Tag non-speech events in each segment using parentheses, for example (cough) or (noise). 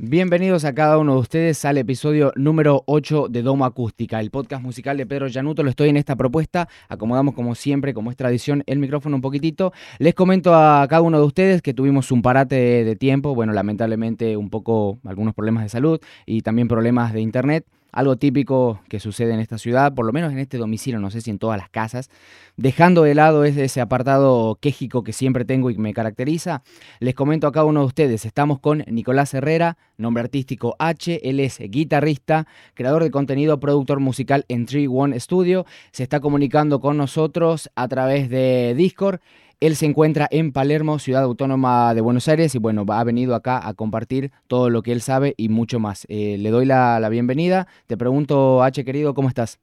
Bienvenidos a cada uno de ustedes al episodio número 8 de Domo Acústica, el podcast musical de Pedro Llanuto. Lo estoy en esta propuesta. Acomodamos como siempre, como es tradición, el micrófono un poquitito. Les comento a cada uno de ustedes que tuvimos un parate de tiempo. Bueno, lamentablemente un poco algunos problemas de salud y también problemas de internet algo típico que sucede en esta ciudad, por lo menos en este domicilio, no sé si en todas las casas, dejando de lado ese apartado quejico que siempre tengo y me caracteriza, les comento a cada uno de ustedes, estamos con Nicolás Herrera, nombre artístico H, él es guitarrista, creador de contenido, productor musical en Tree One Studio, se está comunicando con nosotros a través de Discord, él se encuentra en Palermo, ciudad autónoma de Buenos Aires, y bueno, ha venido acá a compartir todo lo que él sabe y mucho más. Eh, le doy la, bienvenida. Te pregunto, H, querido, ¿cómo estás?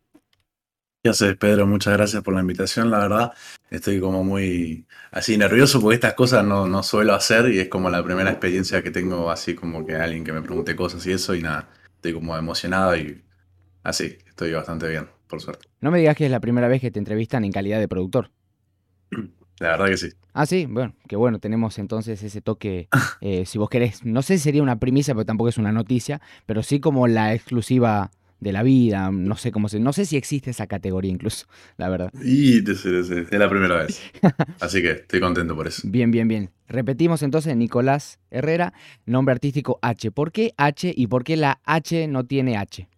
¿Qué haces, Pedro? Muchas gracias por la invitación, la verdad. Estoy como muy así nervioso porque estas cosas no, no suelo hacer y es como la primera experiencia que tengo así como que alguien que me pregunte cosas y eso y nada, estoy como emocionado y así, estoy bastante bien, por suerte. No me digas que es la primera vez que te entrevistan en calidad de productor. (clears throat) La verdad que sí. Ah, sí, bueno, qué bueno, tenemos entonces ese toque, (laughs) eh, si vos querés, no sé si sería una primicia, pero tampoco es una noticia, pero sí como la exclusiva de la vida, no sé cómo se, no sé si existe esa categoría incluso, (laughs) la verdad. Y es la primera vez. (laughs) Así que estoy contento por eso. Bien, bien, bien. Repetimos entonces, Nicolás Herrera, nombre artístico H. ¿Por qué H y por qué la H no tiene H?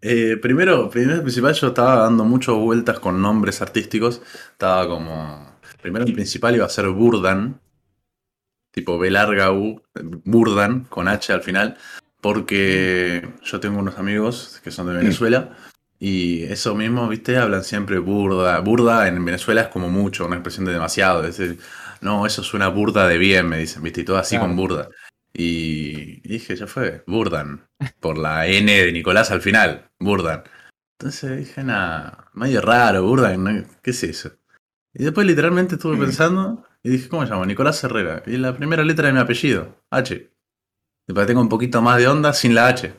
Eh, primero, primero principal, yo estaba dando muchas vueltas con nombres artísticos. Estaba como. Primero en principal iba a ser Burdan. Tipo B larga U. Burdan, con H al final. Porque yo tengo unos amigos que son de Venezuela. Y eso mismo, viste, hablan siempre burda. Burda en Venezuela es como mucho, una expresión de demasiado. Es decir, no, eso suena burda de bien, me dicen, viste, y todo así con burda. Y dije, ya fue, Burdan, por la N de Nicolás al final, Burdan. Entonces dije, nada, medio raro, Burdan, ¿qué es eso? Y después literalmente estuve pensando y dije, ¿cómo me llamo? Nicolás Herrera. Y la primera letra de mi apellido, H. Después tengo un poquito más de onda sin la H.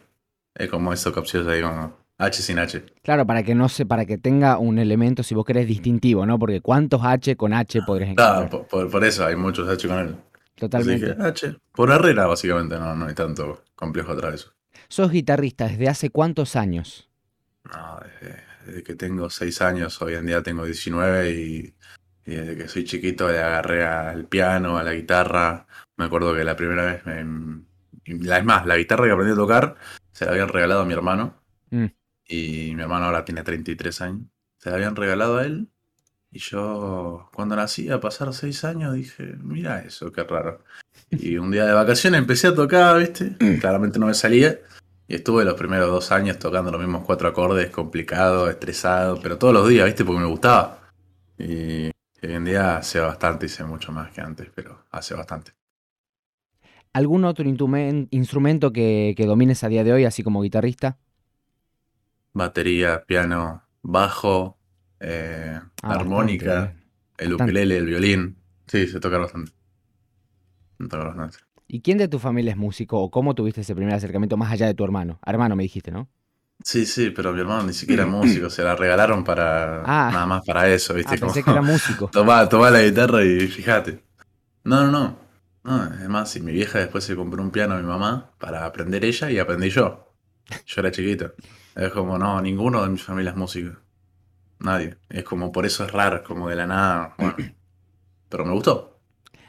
Es como eso capcioso ahí, como H sin H. Claro, para que no se, para que tenga un elemento, si vos querés, distintivo, ¿no? Porque ¿cuántos H con H podrías encontrar? Claro, por, por, eso hay muchos H con. Totalmente. H. Por Herrera, básicamente, no, no hay tanto complejo atrás de eso. ¿Sos guitarrista desde hace cuántos años? No, desde, que tengo 6 años, hoy en día tengo 19 y, desde que soy chiquito le agarré al piano, a la guitarra. Me acuerdo que la primera vez, me, la, es más, la guitarra que aprendí a tocar se la habían regalado a mi hermano. Mm. Y mi hermano ahora tiene 33 años. Se la habían regalado a él y yo, cuando nací, a pasar seis años, dije, mira eso, qué raro. Y un día de vacaciones empecé a tocar, ¿viste? (clears throat) Claramente no me salía. Y estuve los primeros dos años tocando los mismos cuatro acordes, complicado, estresado, pero todos los días, ¿viste? Porque me gustaba. Y hoy en día hace bastante, hice mucho más que antes, pero hace bastante. ¿Algún otro instrumento que, que domines a día de hoy, así como guitarrista? Batería, piano, bajo, eh, ah, armónica, el ukelele, el violín. Sí, se toca bastante. ¿Y quién de tu familia es músico o cómo tuviste ese primer acercamiento más allá de tu hermano? Hermano me dijiste, ¿no? Sí, sí, pero mi hermano ni siquiera es músico, se la regalaron para (clears throat) ah. nada más para eso, ¿viste? Ah, pensé que era músico. (laughs) Tomá, tomá la guitarra y fíjate. No, no, no. No, además, si mi vieja después se compró un piano a mi mamá para aprender ella y aprendí yo. Yo era chiquito. Es como, no, ninguno de mi familia es músico. Nadie. Es como, por eso es raro, como de la nada. (clears throat) pero me gustó.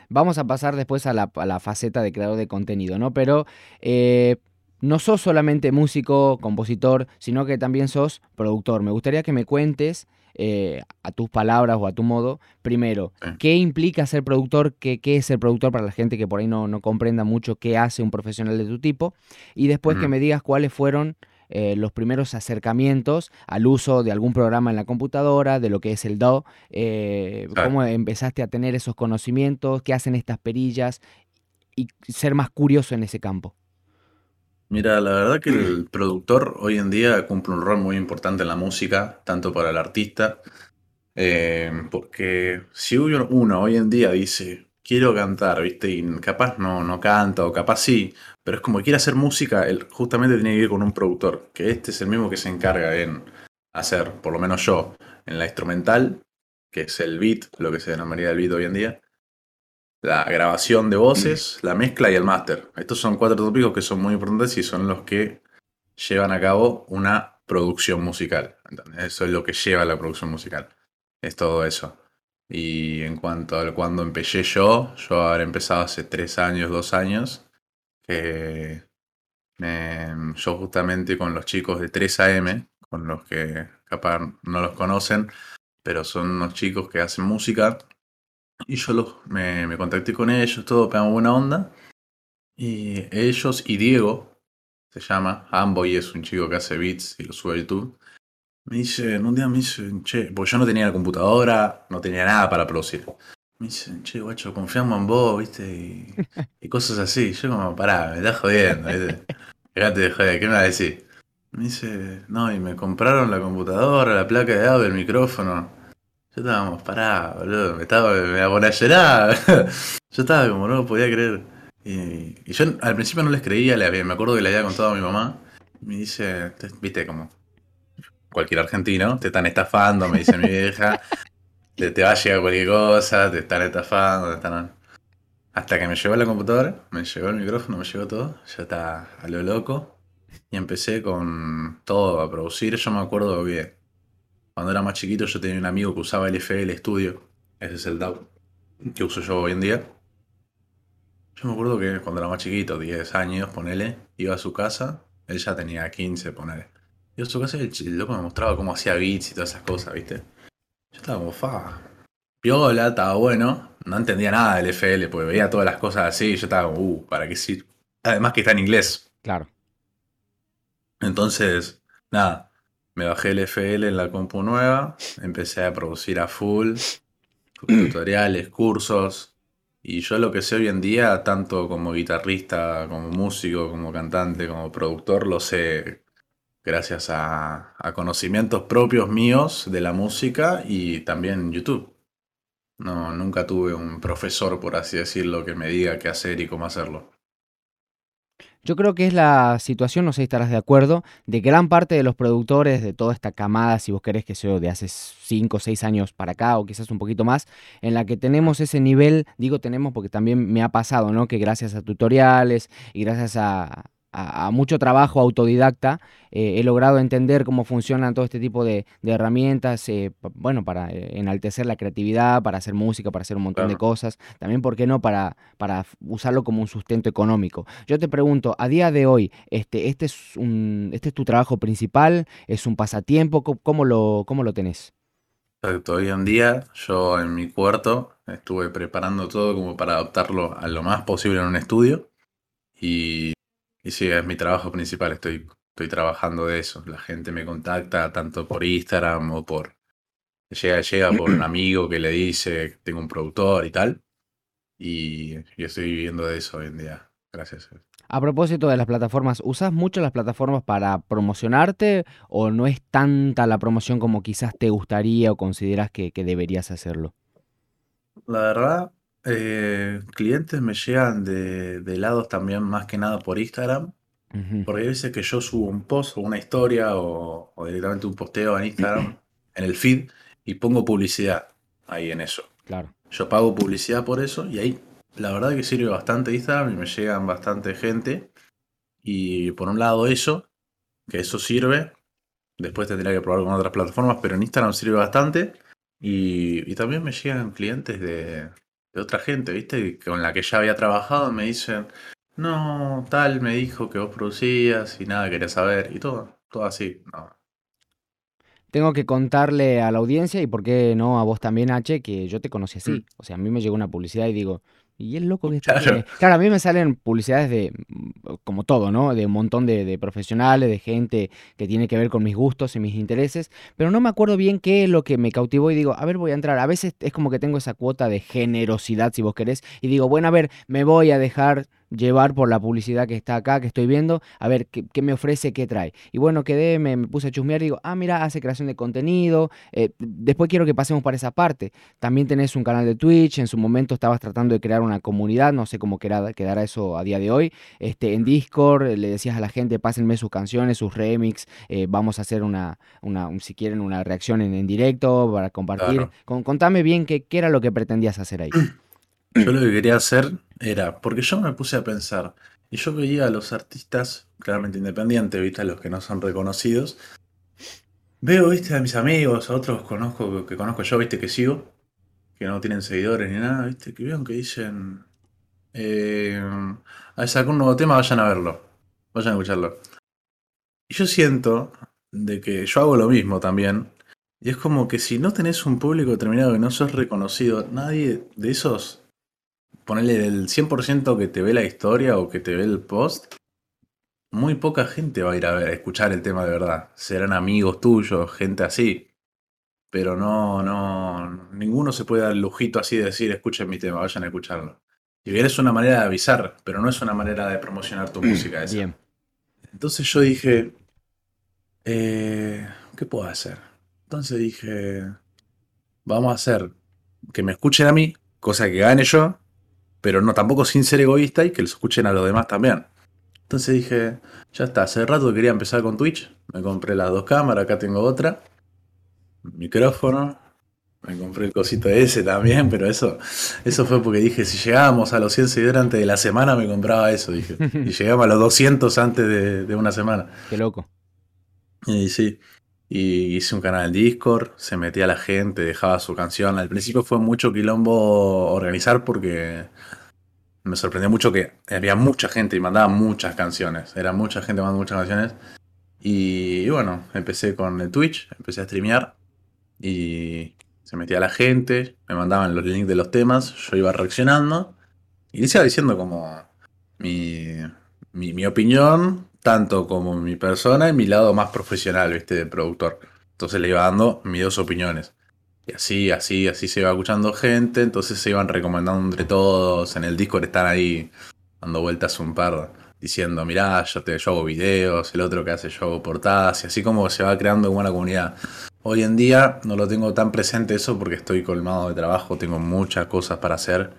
Vamos a pasar después a la, faceta de creador de contenido, ¿no? Pero eh, no sos solamente músico, compositor, sino que también sos productor. Me gustaría que me cuentes eh, a tus palabras o a tu modo, primero, ¿qué implica ser productor? ¿Qué, ¿Qué, es ser productor para la gente que por ahí no, no comprenda mucho qué hace un profesional de tu tipo? Y después que me digas cuáles fueron eh, los primeros acercamientos al uso de algún programa en la computadora, de lo que es el DAW, eh, cómo empezaste a tener esos conocimientos, qué hacen estas perillas y ser más curioso en ese campo. Mira, la verdad que el productor hoy en día cumple un rol muy importante en la música, tanto para el artista, eh, porque si uno hoy en día dice, quiero cantar, ¿viste? Y capaz no, no canta, o capaz sí, pero es como quiere hacer música, él justamente tiene que ir con un productor, que este es el mismo que se encarga en hacer, por lo menos yo, en la instrumental, que es el beat, lo que se denominaría el beat hoy en día, la grabación de voces, la mezcla y el máster. Estos son cuatro tópicos que son muy importantes y son los que llevan a cabo una producción musical. Eso es lo que lleva a la producción musical. Es todo eso. Y en cuanto a cuando empecé yo, yo habré empezado hace tres años, dos años, yo justamente con los chicos de 3AM, con los que capaz no los conocen, pero son unos chicos que hacen música. Y yo los, me, contacté con ellos, todo, pegamos buena onda. Y ellos y Diego, se llama, Amboy es un chico que hace beats y lo sube a YouTube. Me dice, un día me dice, che, porque yo no tenía la computadora, no tenía nada para producir. Me dicen, che, guacho, confiamos en vos, viste, y, cosas así. Yo como, pará, me estás jodiendo, viste. Joder, ¿qué me vas a decir? Me dice, no, y me compraron la computadora, la placa de audio, el micrófono. Yo estaba como, pará, boludo, me estaba, me iba a poner a llorar. (laughs) yo estaba como, no podía creer. Y, yo al principio no les creía, me acuerdo que le había contado a mi mamá. Me dice, viste, como cualquier argentino, te están estafando, me dice mi vieja. Te, va a llegar cualquier cosa, te están estafando, te están... Hasta que me llegó la computadora, me llegó el micrófono, me llegó todo. Ya está a lo loco. Y empecé con todo a producir. Yo me acuerdo que cuando era más chiquito yo tenía un amigo que usaba el FL Studio. Ese es el DAW que uso yo hoy en día. Yo me acuerdo que cuando era más chiquito, 10 años, ponele, iba a su casa. Él ya tenía 15, ponele. A su casa y el, loco me mostraba cómo hacía beats y todas esas cosas, ¿viste? Yo estaba como, fa. Piola, estaba bueno. No entendía nada del FL, porque veía todas las cosas así. Y yo estaba como, uh, ¿para qué sirve? Además que está en inglés. Claro. Entonces, nada, me bajé el FL en la compu nueva, empecé a producir a full, (clears throat) tutoriales, cursos, y yo lo que sé hoy en día, tanto como guitarrista, como músico, como cantante, como productor, lo sé gracias a, conocimientos propios míos de la música y también YouTube. No, nunca tuve un profesor, por así decirlo, que me diga qué hacer y cómo hacerlo. Yo creo que es la situación, no sé si estarás de acuerdo, de gran parte de los productores de toda esta camada, si vos querés que sea de hace 5 o 6 años para acá o quizás un poquito más, en la que tenemos ese nivel, digo tenemos porque también me ha pasado, ¿no? Que gracias a tutoriales y gracias a, a, mucho trabajo autodidacta, eh, he logrado entender cómo funcionan todo este tipo de, herramientas, eh, bueno, para eh, enaltecer la creatividad, para hacer música, para hacer un montón de cosas, también, ¿por qué no?, para, para usarlo como un sustento económico. Yo te pregunto, a día de hoy, este, este, es, un, este es tu trabajo principal, es un pasatiempo, ¿cómo, lo, cómo lo tenés? Exacto, hoy en día yo en mi cuarto estuve preparando todo como para adaptarlo a lo más posible en un estudio y y sí, es mi trabajo principal, estoy, estoy trabajando de eso. La gente me contacta tanto por Instagram o por... Llega, llega por un (clears throat) amigo que le dice que tengo un productor y tal. Y yo estoy viviendo de eso hoy en día. Gracias. A propósito de las plataformas, ¿usas mucho las plataformas para promocionarte o no es tanta la promoción como quizás te gustaría o consideras que, que deberías hacerlo? La verdad, eh, clientes me llegan de, lados también más que nada por Instagram. Porque hay veces que yo subo un post o una historia o, directamente un posteo en Instagram, (clears throat) en el feed, y pongo publicidad ahí en eso. Claro. Yo pago publicidad por eso y ahí la verdad que sirve bastante Instagram y me llegan bastante gente. Y por un lado eso, que eso sirve. Después tendría que probar con otras plataformas, pero en Instagram sirve bastante. y también me llegan clientes de, de otra gente, ¿viste? Con la que ya había trabajado, me dicen, no, tal, me dijo que vos producías y nada, quería saber, y todo, todo así, Tengo que contarle a la audiencia y por qué no a vos también, H, que yo te conocí así. Mm. O sea, a mí me llegó una publicidad y digo, y el loco que. Claro. claro, a mí me salen publicidades de, como todo, ¿no? De un montón de, profesionales, de gente que tiene que ver con mis gustos y mis intereses, pero no me acuerdo bien qué es lo que me cautivó y digo, a ver, voy a entrar. A veces es como que tengo esa cuota de generosidad, si vos querés, y digo, bueno, a ver, me voy a dejar llevar por la publicidad que está acá, que estoy viendo, a ver qué, me ofrece, qué trae. Y bueno, quedé, me, puse a chusmear y digo, ah, mira, hace creación de contenido. Eh, después quiero que pasemos para esa parte. También tenés un canal de Twitch, en su momento estabas tratando de crear una comunidad, no sé cómo quedará, quedará eso a día de hoy. Este, en Discord eh, le decías a la gente, pásenme sus canciones, sus remix, eh, vamos a hacer una, una, si quieren, una reacción en, directo para compartir. contame bien qué, qué era lo que pretendías hacer ahí. Yo lo que quería hacer era, porque yo me puse a pensar, y yo veía a los artistas, claramente independientes, viste, a los que no son reconocidos. Veo, viste, a mis amigos, a otros conozco, que conozco yo, viste, que sigo, que no tienen seguidores ni nada, viste, que vean que dicen, eh, a sacar un nuevo tema, vayan a verlo, vayan a escucharlo. Y yo siento de que yo hago lo mismo también, y es como que si no tenés un público determinado que no sos reconocido, nadie de esos ponerle del 100% que te ve la historia o que te ve el post, muy poca gente va a ir a ver, a escuchar el tema de verdad. Serán amigos tuyos, gente así. Pero no, no, ninguno se puede dar el lujito así de decir, escuchen mi tema, vayan a escucharlo. Y bien es una manera de avisar, pero no es una manera de promocionar tu música. Esa. Entonces yo dije, eh, ¿qué puedo hacer? Entonces dije, vamos a hacer que me escuchen a mí, cosa que gane yo, pero no tampoco sin ser egoísta y que los escuchen a los demás también. Entonces dije, ya está, hace rato quería empezar con Twitch, me compré las dos cámaras, acá tengo otra, micrófono, me compré el cosito ese también, pero eso, eso fue porque dije, si llegábamos a los 100 seguidores antes de la semana, me compraba eso, dije. (laughs) Y llegamos a los 200 antes de, de una semana. Qué loco. Y sí, y hice un canal en Discord, se metía la gente, dejaba su canción. Al principio fue mucho quilombo organizar porque me sorprendió mucho que había mucha gente y mandaba muchas canciones. Era mucha gente mandando muchas canciones. Y, bueno, empecé con el Twitch, empecé a streamear y se metía la gente, me mandaban los links de los temas, yo iba reaccionando y les iba diciendo como mi, mi, mi opinión tanto como mi persona y mi lado más profesional, ¿viste? De productor. Entonces le iba dando mis dos opiniones. Y así, así, así se iba escuchando gente, entonces se iban recomendando entre todos. En el Discord están ahí dando vueltas un par, diciendo, mirá, yo, te, yo hago videos, el otro que hace yo hago portadas, y así como se va creando una comunidad. Hoy en día no lo tengo tan presente eso porque estoy colmado de trabajo, tengo muchas cosas para hacer.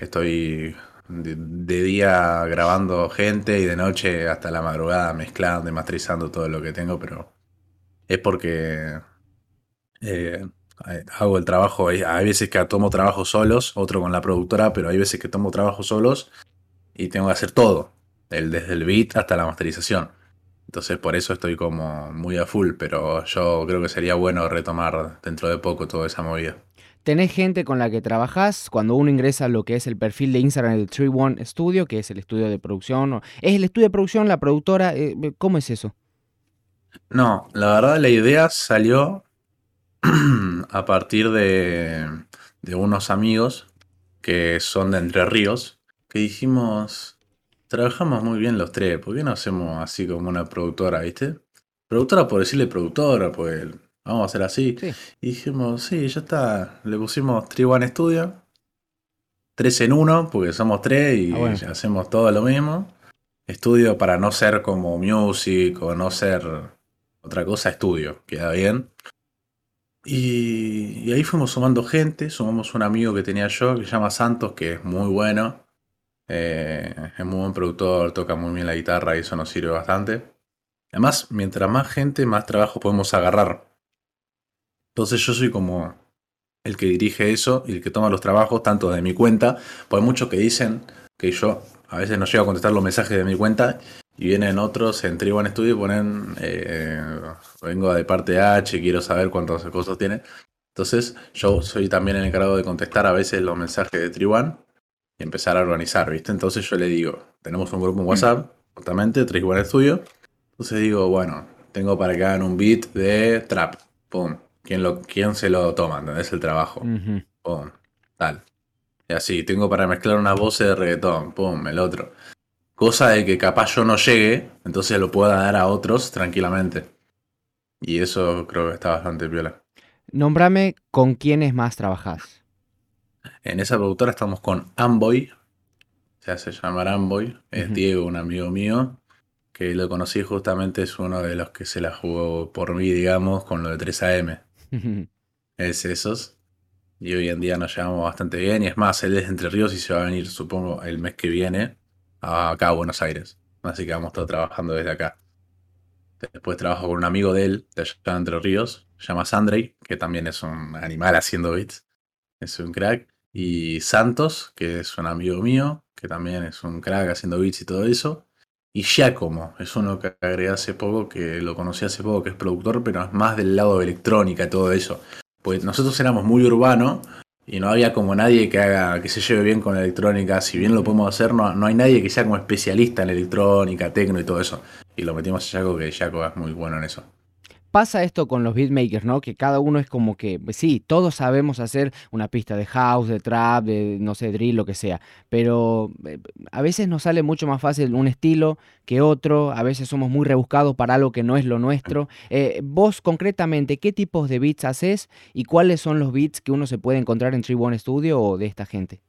Estoy de, día grabando gente y de noche hasta la madrugada mezclando y masterizando todo lo que tengo, pero es porque eh, hago el trabajo. Hay veces que tomo trabajo solos, otro con la productora, pero hay veces que tomo trabajo solos y tengo que hacer todo, el, desde el beat hasta la masterización. Entonces por eso estoy como muy a full, pero yo creo que sería bueno retomar dentro de poco toda esa movida tenés gente con la que trabajás. Cuando uno ingresa a lo que es el perfil de Instagram del Tree One Studio, que es el estudio de producción, ¿es el estudio de producción la productora? Eh, eh, ¿Cómo es eso? No, la verdad la idea salió (clears throat) a partir de, de unos amigos que son de Entre Ríos, que dijimos, trabajamos muy bien los tres, ¿por qué no hacemos así como una productora, viste? Productora por decirle productora, pues vamos a hacer así. Y dijimos, sí, ya está. Le pusimos One Studio. Tres en uno, porque somos tres y ah, hacemos todo lo mismo. Estudio para no ser como music o no ser otra cosa, estudio. Queda bien. Y, ahí fuimos sumando gente. Sumamos un amigo que tenía yo que se llama Santos, que es muy bueno. Eh, es muy buen productor, toca muy bien la guitarra y eso nos sirve bastante. Además, mientras más gente, más trabajo podemos agarrar. Entonces yo soy como el que dirige eso y el que toma los trabajos tanto de mi cuenta, porque hay muchos que dicen que yo a veces no llego a contestar los mensajes de mi cuenta y vienen otros en Tribuan Studio y ponen eh, vengo de parte H, quiero saber cuántos cosas tiene. Entonces yo soy también el encargado de contestar a veces los mensajes de Tribuan y empezar a organizar, ¿viste? Entonces yo le digo, tenemos un grupo en WhatsApp, justamente, Tribuan Studio. Entonces digo, bueno, tengo para que hagan un beat de trap. Pum quién, lo, quién se lo toma, es El trabajo. Pum, tal. Y así, tengo para mezclar una voz de reggaetón, pum, el otro. Cosa de que capaz yo no llegue, entonces lo pueda dar a otros tranquilamente. Y eso creo que está bastante piola. Nómbrame con quiénes más trabajás. En esa productora estamos con Amboy. Se hace llamar Amboy. Es Diego, un amigo mío que lo conocí justamente, es uno de los que se la jugó por mí, digamos, con lo de 3AM. Es esos. Y hoy en día nos llevamos bastante bien. Y es más, él es de Entre Ríos y se va a venir, supongo, el mes que viene acá a Buenos Aires. Así que vamos todos trabajando desde acá. Después trabajo con un amigo de él, de allá Entre Ríos, se llama Sandrey, que también es un animal haciendo beats. Es un crack. y Santos, que es un amigo mío, que también es un crack haciendo beats y todo eso. Y Giacomo, es uno que agregué hace poco, que lo conocí hace poco, que es productor, pero es más del lado de electrónica y todo eso. Pues nosotros éramos muy urbanos y no había como nadie que haga, que se lleve bien con electrónica. Si bien lo podemos hacer, no, no hay nadie que sea como especialista en electrónica, tecno y todo eso. Y lo metimos a Jaco, que Jaco es muy bueno en eso pasa esto con los beatmakers, ¿no? Que cada uno es como que, pues sí, todos sabemos hacer una pista de house, de trap, de, no sé, drill, lo que sea, pero eh, a veces nos sale mucho más fácil un estilo que otro, a veces somos muy rebuscados para algo que no es lo nuestro. Eh, vos concretamente, ¿qué tipos de beats haces y cuáles son los beats que uno se puede encontrar en One Studio o de esta gente?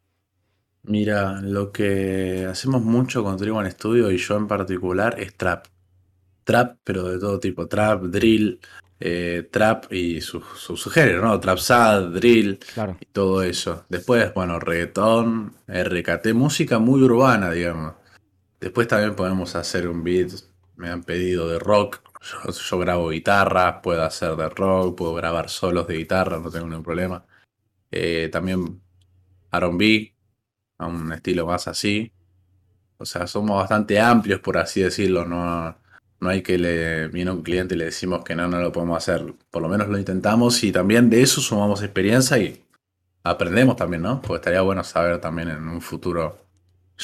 Mira, lo que hacemos mucho con One Studio y yo en particular es trap trap, pero de todo tipo, trap, drill, eh, trap y su, su, género, ¿no? Trap sad, drill y todo eso. Después, bueno, reggaetón, RKT, música muy urbana, digamos. Después también podemos hacer un beat, me han pedido de rock. Yo, grabo guitarra, puedo hacer de rock, puedo grabar solos de guitarra, no tengo ningún problema. Eh, también R&B, a un estilo más así. O sea, somos bastante amplios, por así decirlo, no, no hay que le viene un cliente y le decimos que no, no lo podemos hacer. Por lo menos lo intentamos y también de eso sumamos experiencia y aprendemos también, ¿no? Porque estaría bueno saber también en un futuro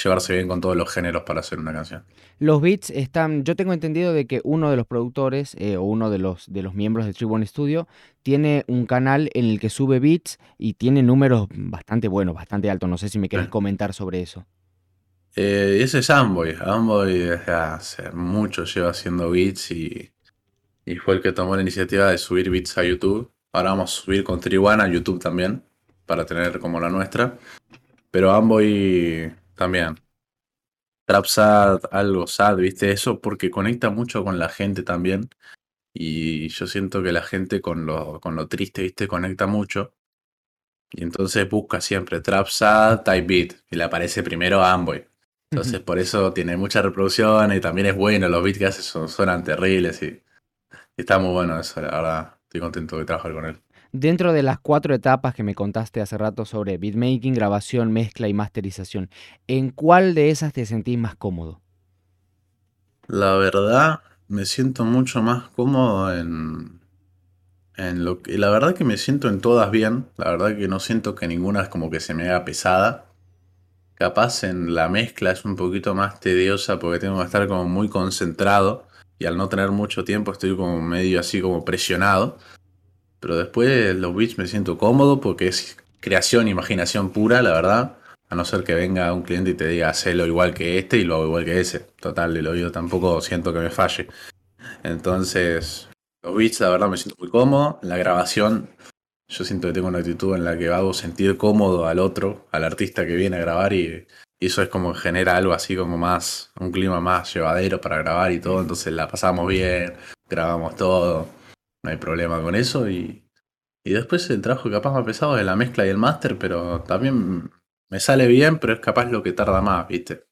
llevarse bien con todos los géneros para hacer una canción. Los beats están, yo tengo entendido de que uno de los productores eh, o uno de los, de los miembros de Tribune Studio tiene un canal en el que sube beats y tiene números bastante buenos, bastante altos. No sé si me quieres comentar sobre eso. Eh, ese es Amboy. Amboy desde hace mucho lleva haciendo beats y, fue el que tomó la iniciativa de subir beats a YouTube. Ahora vamos a subir con Triwana a YouTube también, para tener como la nuestra. Pero Amboy también. Trap sad, algo sad, ¿viste? Eso porque conecta mucho con la gente también. Y yo siento que la gente con lo, con lo triste, ¿viste? Conecta mucho. Y entonces busca siempre Trap Sad, Type Beat. Y le aparece primero Amboy. Entonces, por eso tiene mucha reproducción y también es bueno. Los beats que hace son, suenan terribles y, está muy bueno eso, la verdad. Estoy contento de trabajar con él. Dentro de las cuatro etapas que me contaste hace rato sobre beatmaking, grabación, mezcla y masterización, ¿en cuál de esas te sentís más cómodo? La verdad, me siento mucho más cómodo en, en lo que. La verdad que me siento en todas bien. La verdad que no siento que ninguna es como que se me haga pesada. Capaz en la mezcla es un poquito más tediosa porque tengo que estar como muy concentrado y al no tener mucho tiempo estoy como medio así como presionado. Pero después los beats me siento cómodo porque es creación, imaginación pura, la verdad. A no ser que venga un cliente y te diga, hacelo igual que este y lo hago igual que ese. Total, el oído tampoco siento que me falle. Entonces, los beats, la verdad, me siento muy cómodo. La grabación yo siento que tengo una actitud en la que hago sentir cómodo al otro, al artista que viene a grabar y, eso es como que genera algo así como más, un clima más llevadero para grabar y todo, entonces la pasamos bien, grabamos todo, no hay problema con eso y, y después el trabajo capaz más pesado es la mezcla y el máster, pero también me sale bien, pero es capaz lo que tarda más, ¿viste?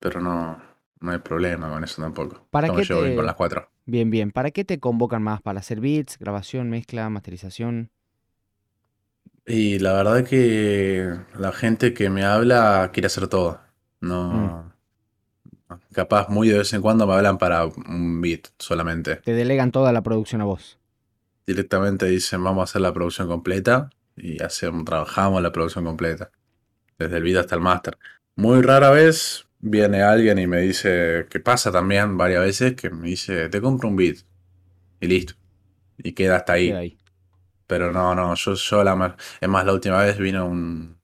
Pero no, no hay problema con eso tampoco. ¿Para qué te... con las cuatro. Bien, bien. ¿Para qué te convocan más? ¿Para hacer beats, grabación, mezcla, masterización? Y la verdad que la gente que me habla quiere hacer todo. No. Mm. Capaz muy de vez en cuando me hablan para un beat solamente. Te delegan toda la producción a vos. Directamente dicen vamos a hacer la producción completa y hacemos, trabajamos la producción completa. Desde el beat hasta el máster. Muy rara vez viene alguien y me dice, que pasa también varias veces, que me dice, te compro un beat. Y listo. Y queda hasta ahí. Queda ahí. Pero no, no, yo, yo la Es más, la última vez vino un,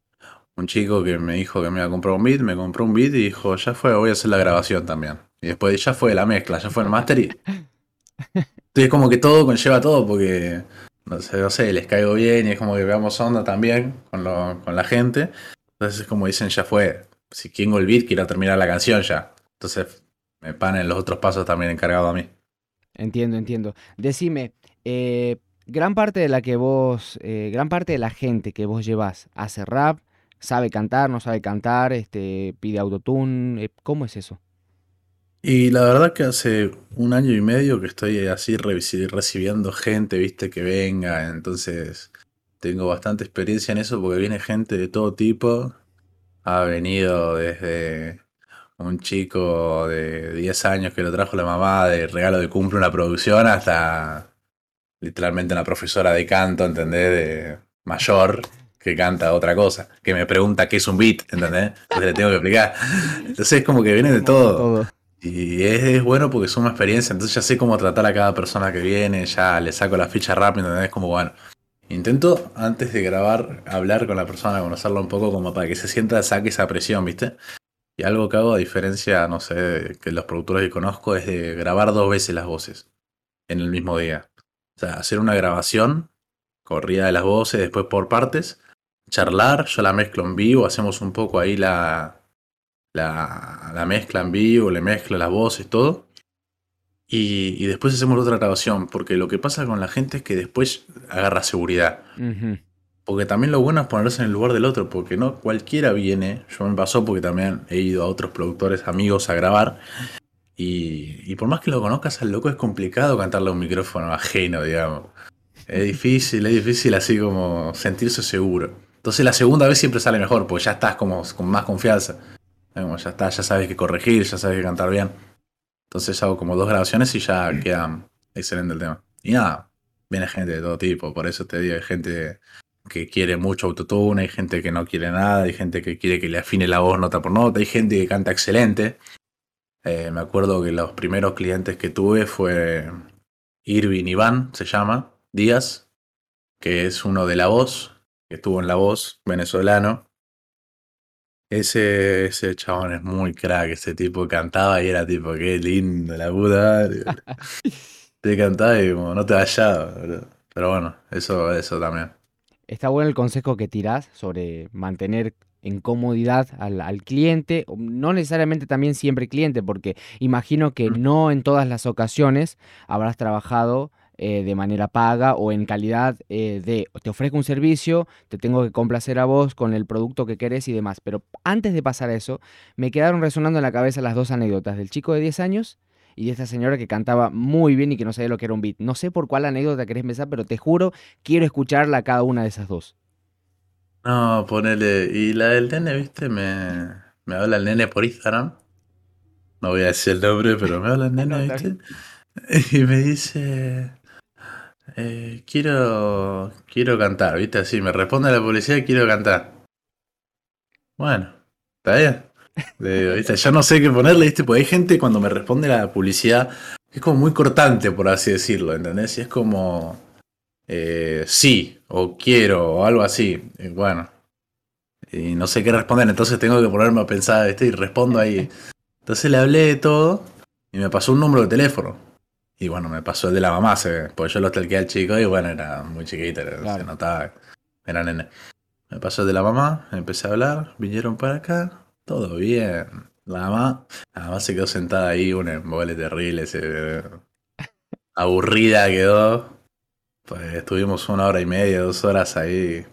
un chico que me dijo que me iba a comprar un beat, me compró un beat y dijo, ya fue, voy a hacer la grabación también. Y después ya fue la mezcla, ya fue el master y... (laughs) Entonces como que todo conlleva todo porque, no sé, no sé, les caigo bien y es como que veamos onda también con, lo, con la gente. Entonces es como dicen, ya fue, si tengo el beat quiero terminar la canción ya. Entonces me panen los otros pasos también encargado a mí. Entiendo, entiendo. Decime, eh, gran parte de la que vos, eh, gran parte de la gente que vos llevas hace rap, sabe cantar, no sabe cantar, este, pide autotune, eh, ¿cómo es eso? Y la verdad que hace un año y medio que estoy así recibiendo gente, viste, que venga, entonces tengo bastante experiencia en eso porque viene gente de todo tipo. Ha venido desde un chico de 10 años que lo trajo la mamá de regalo de cumple una producción hasta literalmente una profesora de canto, ¿entendés? De mayor que canta otra cosa, que me pregunta qué es un beat, ¿entendés? Entonces le tengo que explicar. Entonces es como que viene de todo. Y es, bueno porque es una experiencia, entonces ya sé cómo tratar a cada persona que viene, ya le saco la ficha rápido, ¿entendés? Como bueno. Intento antes de grabar hablar con la persona, conocerla un poco como para que se sienta, saque esa presión, ¿viste? Y algo que hago a diferencia, no sé, que los productores que conozco es de grabar dos veces las voces en el mismo día. O sea, hacer una grabación, corrida de las voces, después por partes, charlar, yo la mezclo en vivo, hacemos un poco ahí la, la, la mezcla en vivo, le mezclo las voces, todo. Y, y, después hacemos otra grabación, porque lo que pasa con la gente es que después agarra seguridad. Porque también lo bueno es ponerse en el lugar del otro, porque no cualquiera viene, yo me pasó porque también he ido a otros productores amigos a grabar, y, y por más que lo conozcas al loco es complicado cantarle a un micrófono ajeno, digamos. Es difícil, es difícil así como sentirse seguro. Entonces la segunda vez siempre sale mejor, porque ya estás como con más confianza. ya está, ya sabes que corregir, ya sabes que cantar bien. Entonces hago como dos grabaciones y ya queda excelente el tema. Y nada, viene gente de todo tipo, por eso te digo, hay gente que quiere mucho autotune, hay gente que no quiere nada, hay gente que quiere que le afine la voz nota por nota, hay gente que canta excelente. Eh, me acuerdo que los primeros clientes que tuve fue Irving Iván, se llama, Díaz, que es uno de la voz, que estuvo en La Voz, venezolano. Ese, ese chabón es muy crack, ese tipo cantaba y era tipo, qué lindo la puta. (laughs) te cantaba y como no te vayas, pero bueno, eso, eso también. Está bueno el consejo que tirás sobre mantener en comodidad al, al, cliente, no necesariamente también siempre cliente, porque imagino que no en todas las ocasiones habrás trabajado eh, de manera paga o en calidad eh, de te ofrezco un servicio, te tengo que complacer a vos con el producto que querés y demás. Pero antes de pasar a eso, me quedaron resonando en la cabeza las dos anécdotas del chico de 10 años y de esta señora que cantaba muy bien y que no sabía lo que era un beat. No sé por cuál anécdota querés empezar, pero te juro, quiero escucharla cada una de esas dos. No, ponele. Y la del nene, viste, me, me habla el nene por Instagram. No voy a decir el nombre, pero me habla el nene, (laughs) viste. Y me dice, eh, quiero, quiero cantar, ¿viste? Así, me responde la policía, quiero cantar. Bueno, está bien. ¿viste? Ya no sé qué ponerle, ¿viste? Porque hay gente cuando me responde la publicidad, es como muy cortante, por así decirlo, ¿entendés? Y es como, eh, sí, o quiero, o algo así. Y bueno, y no sé qué responder, entonces tengo que ponerme a pensar, ¿viste? Y respondo ahí. (laughs) Entonces le hablé de todo y me pasó un número de teléfono. Y bueno, me pasó el de la mamá, se, pues yo lo stalkeé al chico y bueno, era muy chiquito, se notaba, era nene. Me pasó el de la mamá, empecé a hablar, vinieron para acá, todo bien. La mamá, la mamá se quedó sentada ahí, un embole terrible, se, (laughs) aburrida quedó. Pues estuvimos una hora y media, dos horas ahí.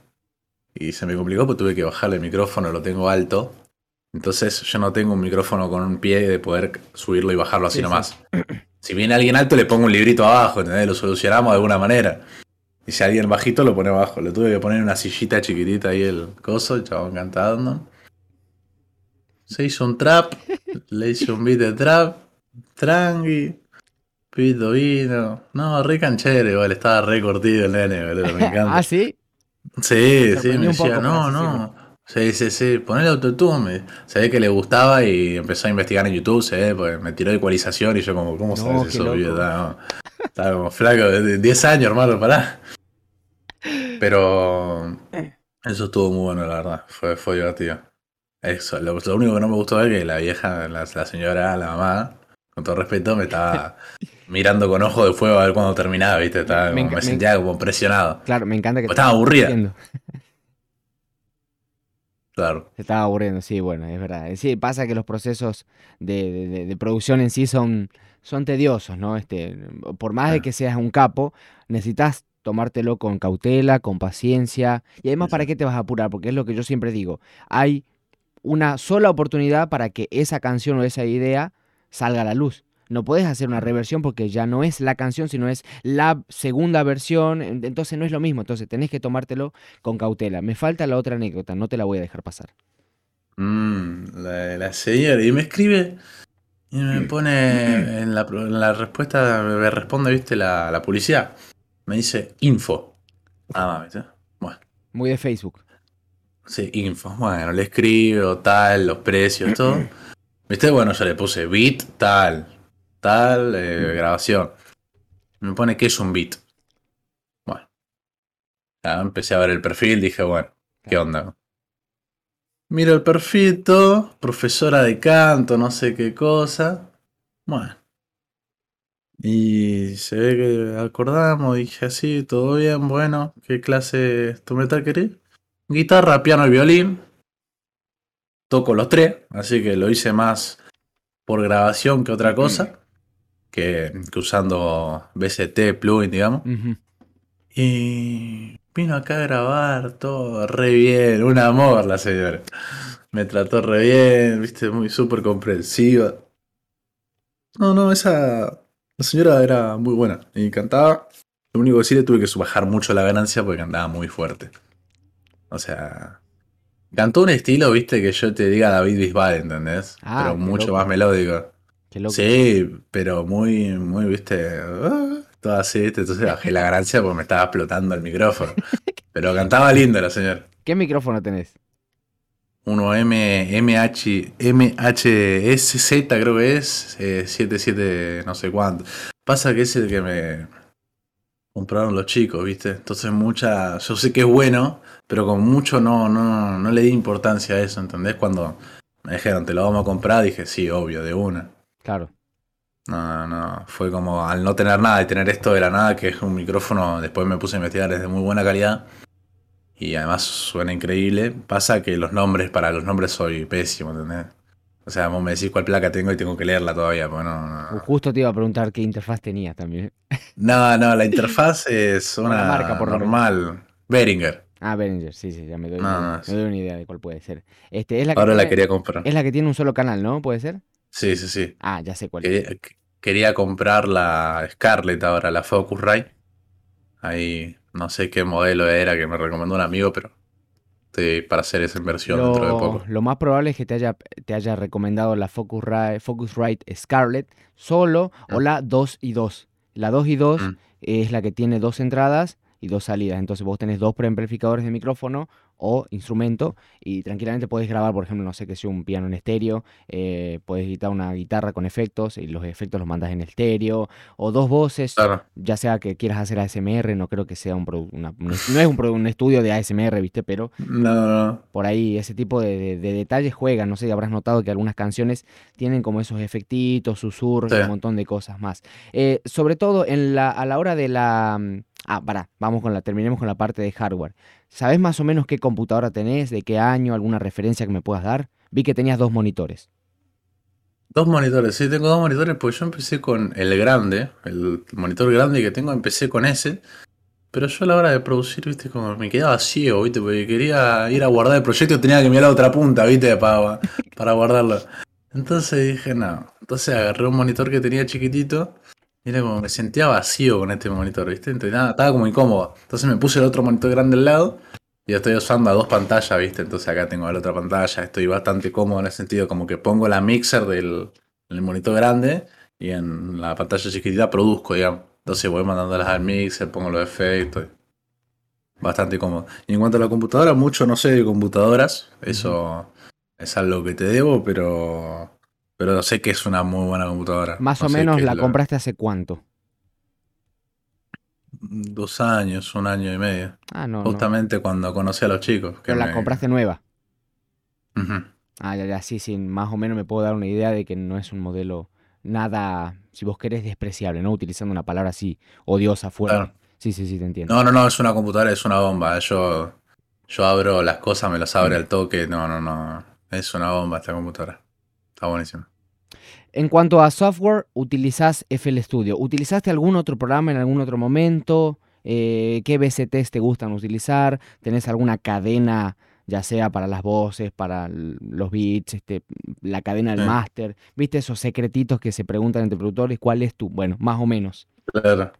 Y se me complicó porque tuve que bajarle el micrófono, lo tengo alto. Entonces yo no tengo un micrófono con un pie de poder subirlo y bajarlo así nomás. Si viene alguien alto, le pongo un librito abajo, ¿entendés? Lo solucionamos de alguna manera. Y si alguien bajito, lo pone abajo. Le tuve que poner una sillita chiquitita ahí el coso, el chabón cantando. Se hizo un trap, le hice un beat de trap, tranqui, pito vino. No, re canchero, igual, estaba re cortido el nene, boludo, me (laughs) encanta. ¿Ah, sí? Sí, sí, me decía, no, no. Sí, sí, sí, poner autotune. Se ve que le gustaba y empezó a investigar en YouTube, se ve, pues me tiró de ecualización y yo como, ¿cómo sabes eso? Estaba, estaba, como flaco, de 10 años, hermano, pará. Pero (laughs) eso estuvo muy bueno, la verdad. Fue, fue divertido. Eso, lo, único que no me gustó es que la vieja, la, señora, la mamá, con todo respeto, me estaba (laughs) mirando con ojo de fuego a ver cuándo terminaba, ¿viste? Estaba, me, sentía como presionado. Claro, me encanta que... estaba aburrida. (laughs) Claro. Se estaba aburriendo, sí, bueno, es verdad. Sí, pasa que los procesos de, producción en sí son, son tediosos, ¿no? Este, por más de que seas un capo, necesitas tomártelo con cautela, con paciencia. Y además, ¿para qué te vas a apurar? Porque es lo que yo siempre digo. Hay una sola oportunidad para que esa canción o esa idea salga a la luz. No puedes hacer una reversión porque ya no es la canción, sino es la segunda versión. en- Entonces no es lo mismo. Entonces tenés que tomártelo con cautela. Me falta la otra anécdota, no te la voy a dejar pasar. Mm, la, la señora. Y me escribe y me pone en la, en la respuesta, me responde, viste, la, la publicidad. Me dice info. Ah, más, ¿viste? Bueno, Muy de Facebook. sí, info. Bueno, le escribo tal, los precios, todo. (clears throat) ¿Viste? Bueno, yo le puse beat, tal, tal, eh, grabación. Me pone que es un beat. Bueno. Ya empecé a ver el perfil, dije, bueno, ¿qué onda? Miro el perfil, todo, profesora de canto, no sé qué cosa. Bueno. Y se ve que acordamos, dije así, todo bien, bueno, ¿qué clase instrumental querés? Guitarra, piano y violín. Toco los tres, así que lo hice más por grabación que otra cosa. Que, que usando BCT, plugin, digamos. Y vino acá a grabar todo re bien, un amor la señora. Me trató re bien, viste, muy súper comprensiva. No, no, esa. La señora era muy buena y cantaba. Lo único que sí le tuve que bajar mucho la ganancia porque cantaba muy fuerte. O sea. Cantó un estilo, viste, que yo te diga David Bisbal, ¿entendés? Ah, Pero mucho loco. más melódico. Qué loco. Sí, pero muy, muy, viste, ah, todo así, ¿viste? entonces bajé la ganancia porque me estaba explotando el micrófono. (laughs) Pero cantaba lindo la señora. ¿Qué micrófono tenés? Uno M, MH, MHSZ creo que es, eh, 77 no sé cuánto. Pasa que es el que me compraron los chicos, ¿viste? Entonces mucha, yo sé que es bueno, pero con mucho no, no, no le di importancia a eso, ¿entendés? Cuando me dijeron, te lo vamos a comprar, dije, sí, obvio, de una. Claro. No, no, fue como al no tener nada y tener esto de la nada, que es un micrófono, después me puse a investigar, es de muy buena calidad y además suena increíble. Pasa que los nombres, para los nombres soy pésimo, ¿entendés? O sea, vos me decís cuál placa tengo y tengo que leerla todavía, pues no, no. Justo te iba a preguntar qué interfaz tenías también. (laughs) No, no, la interfaz es (laughs) Una una marca, por normal. Behringer. Ah, Behringer, sí, sí, ya me doy, No, no, me doy una idea de cuál puede ser. Este, es la que Ahora la quería comprar. Es la que tiene un solo canal, ¿no? ¿Puede ser? Sí, sí, sí. Ah, ya sé cuál es. Quería, quería comprar la Scarlett ahora, la Focusrite. Ahí no sé qué modelo era que me recomendó un amigo, pero estoy para hacer esa inversión dentro de poco. lo más probable es que te haya, te haya recomendado la Focusrite, Focusrite Scarlett solo o Mm. la 2 y 2. La 2 y 2 Mm. es la que tiene dos entradas y dos salidas. Entonces vos tenés dos preamplificadores de micrófono o instrumento y tranquilamente podés grabar, por ejemplo, no sé que sea un piano en estéreo, eh, podés editar una guitarra con efectos y los efectos los mandas en estéreo o dos voces, Claro, ya sea que quieras hacer ASMR, no creo que sea un, una- no es un, estudio de ASMR, ¿viste? Pero (laughs) no, no, no. por ahí ese tipo de, de- de detalles juegan. No sé habrás notado que algunas canciones tienen como esos efectitos, susurros Sí. un montón de cosas más. Eh, sobre todo en la, a la hora de la... Ah, pará, vamos con la, terminemos con la parte de hardware. ¿Sabes más o menos qué computadora tenés, de qué año, alguna referencia que me puedas dar? Vi que tenías dos monitores. Dos monitores, sí, tengo dos monitores porque yo empecé con el grande, el monitor grande que tengo, empecé con ese. Pero yo a la hora de producir, viste, como me quedaba ciego, viste, porque quería ir a guardar el proyecto tenía que mirar la otra punta, viste, para, para guardarlo. Entonces dije, no. Entonces agarré un monitor que tenía chiquitito era como me sentía vacío con este monitor, viste, entonces nada, estaba como incómodo. Entonces me puse el otro monitor grande al lado y estoy usando a dos pantallas, viste, entonces acá tengo la otra pantalla, estoy bastante cómodo en ese sentido, como que pongo la mixer del, del monitor grande y en la pantalla chiquitita produzco, digamos. Entonces voy mandándolas al mixer, pongo los efectos. Bastante cómodo. Y en cuanto a la computadora, mucho no sé de computadoras. Eso es algo que te debo, pero. Pero sé que es una muy buena computadora. Más No o menos la compraste hace cuánto. Dos años, un año y medio. Ah, no, no. Justamente cuando conocí a los chicos. que Pero la compraste nueva. Ujú. Ah, ya, ya, sí, sí, más o menos me puedo dar una idea de que no es un modelo nada, si vos querés, despreciable, ¿no? Utilizando una palabra así, odiosa, fuerte. Claro. Sí, sí, sí, te entiendo. No, no, no, es una computadora, es una bomba. Yo, yo abro las cosas, me las abre al toque. No, no, no. Es una bomba esta computadora. Está buenísimo. En cuanto a software, utilizás FL Studio. ¿Utilizaste algún otro programa en algún otro momento? Eh, ¿Qué VSTs te gustan utilizar? ¿Tenés alguna cadena, ya sea para las voces, para los beats, este, la cadena del Sí. máster. ¿Viste esos secretitos que se preguntan entre productores? ¿Cuál es tu? Bueno, más o menos. Claro.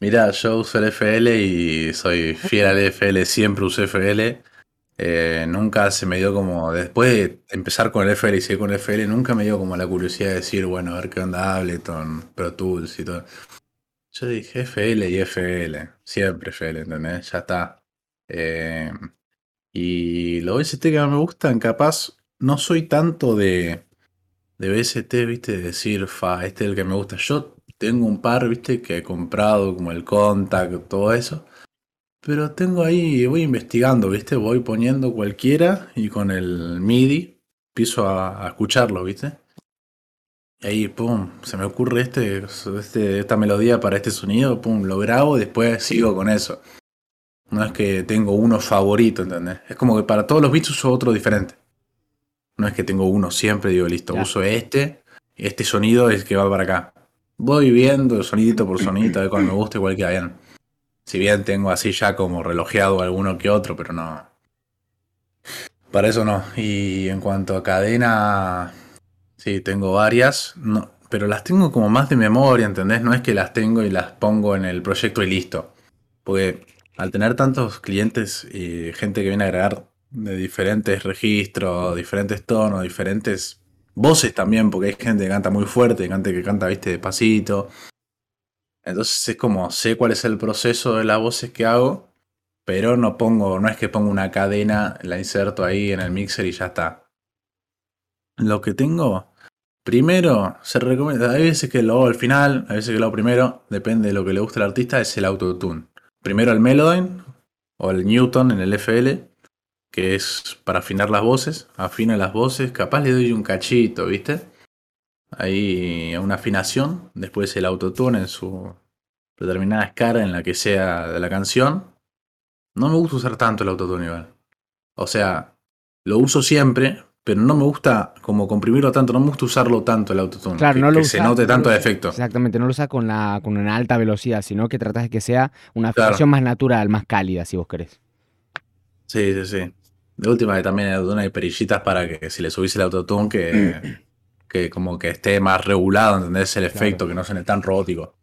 Mirá, yo uso el FL y soy fiel al FL, siempre usé FL. Eh, nunca se me dio como, después de empezar con el FL y seguir con el FL, nunca me dio como la curiosidad de decir, bueno, a ver qué onda Ableton, Pro Tools y todo. Yo dije FL y FL, siempre FL, ¿entendés? Ya está. Eh, y los VST que más me gustan, capaz, no soy tanto de, de VST, viste, de decir, fa, este es el que me gusta. Yo tengo un par, viste, que he comprado, como el Contact, todo eso. Pero tengo ahí, voy investigando, viste, voy poniendo cualquiera y con el MIDI empiezo a, a escucharlo, viste. Y ahí, pum, se me ocurre este, este, esta melodía para este sonido, pum, lo grabo y después sigo con eso. No es que tengo uno favorito, ¿entendés? Es como que para todos los beats uso otro diferente. No es que tengo uno siempre, digo, listo, Ya. uso este, este sonido es el que va para acá. Voy viendo sonidito por sonidito, a ver cuál me gusta y cuál queda bien. Si bien tengo así ya como relojeado alguno que otro, pero no. Para eso no. Y en cuanto a cadena, sí, tengo varias, no, pero las tengo como más de memoria, ¿entendés? No es que las tengo y las pongo en el proyecto y listo. Porque al tener tantos clientes y gente que viene a agregar de diferentes registros, diferentes tonos, diferentes voces también, porque hay gente que canta muy fuerte, gente que canta, viste, despacito. Entonces es como, sé cuál es el proceso de las voces que hago, pero no pongo, no es que pongo una cadena, la inserto ahí en el mixer y ya está. Lo que tengo, primero, se recomienda, hay veces que lo hago al final, hay veces que lo hago primero, depende de lo que le guste al artista, es el autotune. Primero el Melodyne o el Newton en el FL, que es para afinar las voces, afina las voces, capaz le doy un cachito, ¿viste? Ahí una afinación, después el autotune en su determinada escala en la que sea de la canción. No me gusta usar tanto el autotune igual. O sea, lo uso siempre, pero no me gusta como comprimirlo tanto, no me gusta usarlo tanto el autotune. Claro, que, no lo que se note no tanto lo de usás- efecto. Exactamente, no lo usas con, la, con una alta velocidad, sino que tratas de que sea una Claro. afinación más natural, más cálida, si vos querés. Sí, sí, sí. De última que también hay hay perillitas para que si le subís el autotune que, (clears throat) que como que esté más regulado, ¿entendés? El efecto, que no suene tan robótico.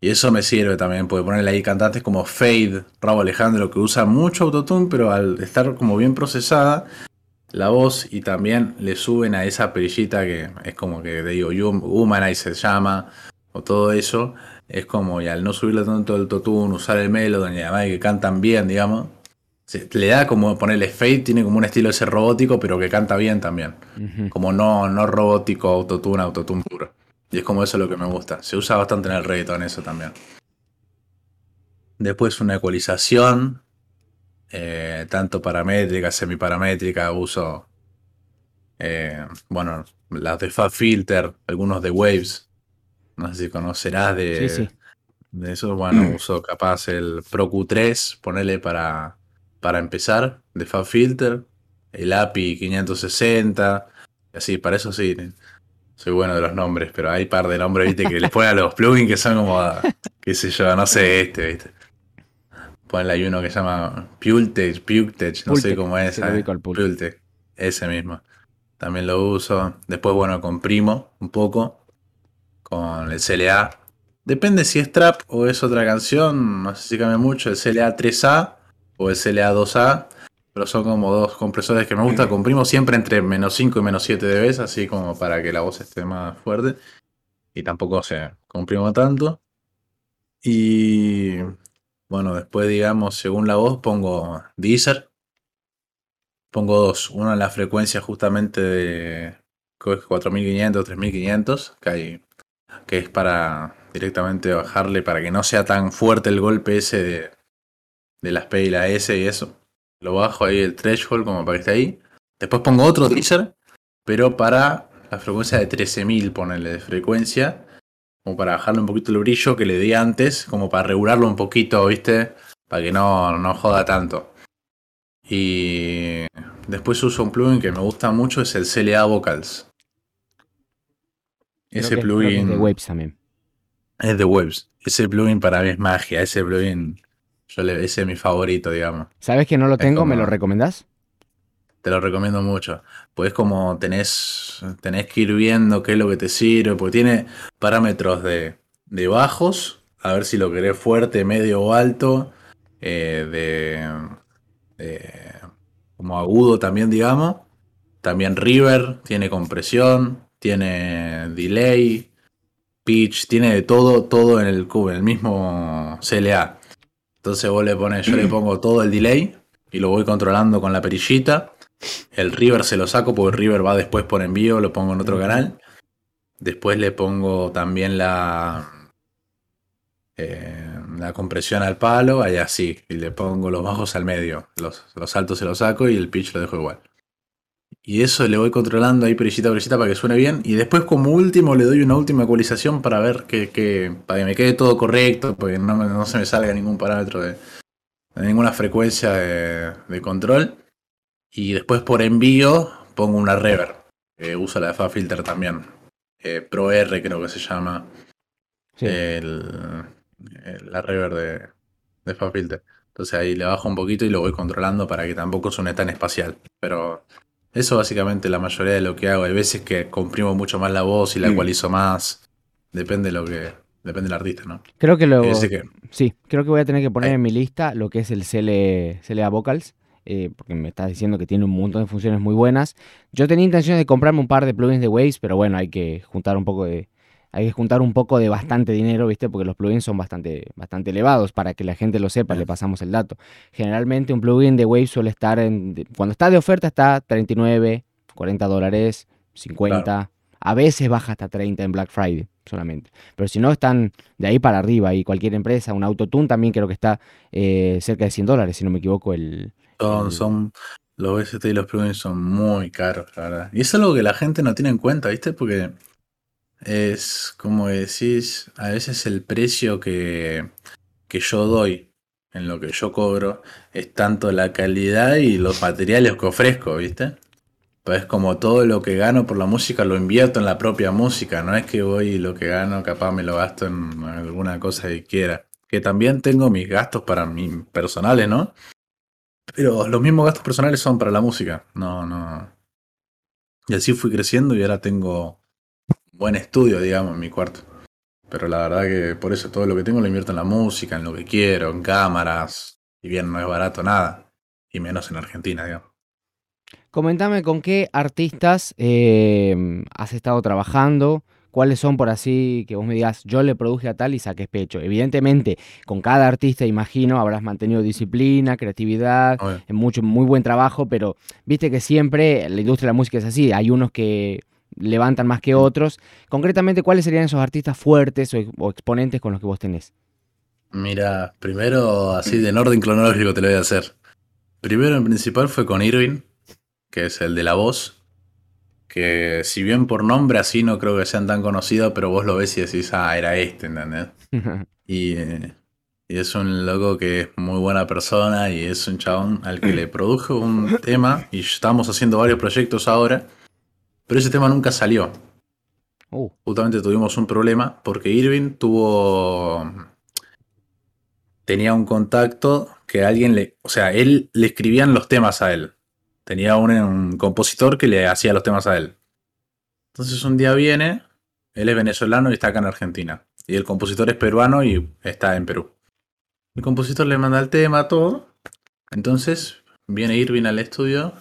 Y eso me sirve también, porque ponerle ahí cantantes como Fade, Rabo Alejandro, que usa mucho autotune, pero al estar como bien procesada la voz y también le suben a esa perillita que es como que te digo, Hum- Humanize se llama, o todo eso, es como, y al no subirle tanto el autotune, usar el melody, y además que cantan bien, digamos, se- le da como ponerle Fade, tiene como un estilo ese robótico, pero que canta bien también. Como no, no robótico, autotune, autotune puro. Y es como eso lo que me gusta. Se usa bastante en el reggaeton eso también. Después una ecualización. eh, tanto paramétrica, semiparamétrica, uso. eh, bueno, las de Fab Filter, algunos de Waves. No sé si conocerás de, Sí, sí. de eso. Bueno, uso capaz el Pro Q3, ponerle para, para empezar, de Fab Filter. El API 560. y Así, para eso sí. Soy bueno de los nombres, pero hay par de nombres, viste, que les ponen a los plugins que son como, qué sé yo, no sé este, viste. Ponle ahí uno que se llama Pultech, Pultech, no sé cómo es. eh, ubico al Pultec. Pultec, ese mismo. También lo uso. Después, bueno, comprimo un poco con el CLA. Depende si es trap o es otra canción, no sé si cambia mucho, el CLA 3A o el CLA 2A. Pero son como dos compresores que me gusta. Comprimo siempre entre menos 5 y menos 7 dB, así como para que la voz esté más fuerte. Y tampoco se comprimo tanto. Y bueno, después, digamos, según la voz, pongo Deezer. Pongo dos. Uno en la frecuencia justamente de creo que 4500, 3500, que, hay, que es para directamente bajarle, para que no sea tan fuerte el golpe ese de, de las P y la S y eso. Lo bajo ahí el threshold como para que esté ahí. Después pongo otro teaser, pero para la frecuencia de 13000, ponerle de frecuencia. Como para bajarle un poquito el brillo que le di antes, como para regularlo un poquito, ¿viste? Para que no, no joda tanto. Y después uso un plugin que me gusta mucho, es el CLA Vocals. Creo Ese que- plugin es de Waves también. es de Waves. Ese plugin para mí es magia. Ese plugin, yo le, ese es mi favorito, digamos. ¿Sabes que no lo tengo? ¿Me lo recomendás? te lo recomiendo mucho. Pues como tenés, tenés que ir viendo qué es lo que te sirve, porque tiene parámetros de, de bajos, a ver si lo querés fuerte, medio o alto, eh, de, como agudo también, digamos. También River, tiene compresión, tiene delay, pitch, tiene de todo, todo en el, en el mismo CLA. Entonces vos le pones, yo le pongo todo el delay y lo voy controlando con la perillita. El River se lo saco porque el River va después por envío, lo pongo en otro canal. Después le pongo también la, eh, la compresión al palo, ahí así. Y le pongo los bajos al medio. Los, los altos se los saco y el pitch lo dejo igual. Y eso le voy controlando ahí perillita perillita para que suene bien. Y después como último le doy una última ecualización para ver que, para que me quede todo correcto, porque no, no se me salga ningún parámetro de, ninguna frecuencia de, control. Y después por envío pongo una reverb. que usa la de Fab Filter también. Eh, Pro R creo que se llama. la reverb de, de Fab Filter. Entonces ahí le bajo un poquito y lo voy controlando para que tampoco suene tan espacial. Pero eso básicamente la mayoría de lo que hago. Hay veces que comprimo mucho más la voz y la ecualizo más. Depende de lo que. Depende del artista, ¿no? Creo que lo. Sí, creo que voy a tener que poner en mi lista lo que es el CLA Vocals. Eh, porque me estás diciendo que tiene un montón de funciones muy buenas. Yo tenía intención de comprarme un par de plugins de Waves, pero bueno, hay que juntar un poco de, hay que juntar un poco de bastante dinero, ¿viste? Porque los plugins son bastante, bastante elevados. Para que la gente lo sepa, le pasamos el dato. Generalmente un plugin de Wave suele estar en. Cuando está de oferta está 39, 40 dólares, 50. A veces baja hasta 30 en Black Friday solamente. Pero si no, están de ahí para arriba. Y cualquier empresa, un Autotune también creo que está eh, cerca de 100 dólares, si no me equivoco. El, son, son, los VST y los plugins son muy caros, la verdad. Y es algo que la gente no tiene en cuenta, ¿viste? Porque es, como decís, a veces el precio que, que yo doy en lo que yo cobro es tanto la calidad y los materiales que ofrezco, ¿viste? Pues como todo lo que gano por la música lo invierto en la propia música, no es que voy y lo que gano capaz me lo gasto en alguna cosa que quiera. Que también tengo mis gastos para mí personales, ¿no? Pero los mismos gastos personales son para la música, no, no. Y así fui creciendo y ahora tengo buen estudio, digamos, en mi cuarto. Pero la verdad que por eso todo lo que tengo lo invierto en la música, en lo que quiero, en cámaras. Y bien, no es barato nada. Y menos en Argentina, digamos. Comentame con qué artistas eh, has estado trabajando, cuáles son por así que vos me digas, yo le produje a tal y saqué pecho. Evidentemente, con cada artista, imagino, habrás mantenido disciplina, creatividad, mucho, muy buen trabajo, pero viste que siempre la industria de la música es así. Hay unos que levantan más que otros. Concretamente, ¿cuáles serían esos artistas fuertes o, exponentes con los que vos tenés? Mira, primero, así de orden cronológico te lo voy a hacer. Primero en principal fue con Irving, que es el de la voz. Que si bien por nombre así no creo que sean tan conocidos, pero vos lo ves y decís, ah, era este, ¿entendés? (laughs) y, y, es un loco que es muy buena persona y es un chabón al que le produjo un tema y estamos haciendo varios proyectos ahora pero ese tema nunca salió. Uh. Justamente tuvimos un problema porque Irving tuvo. Tenía un contacto que alguien le. O sea, él le escribían los temas a él. Tenía un, compositor que le hacía los temas a él. Entonces un día viene, él es venezolano y está acá en Argentina. Y el compositor es peruano y está en Perú. El compositor le manda el tema, todo. Entonces viene Irving al estudio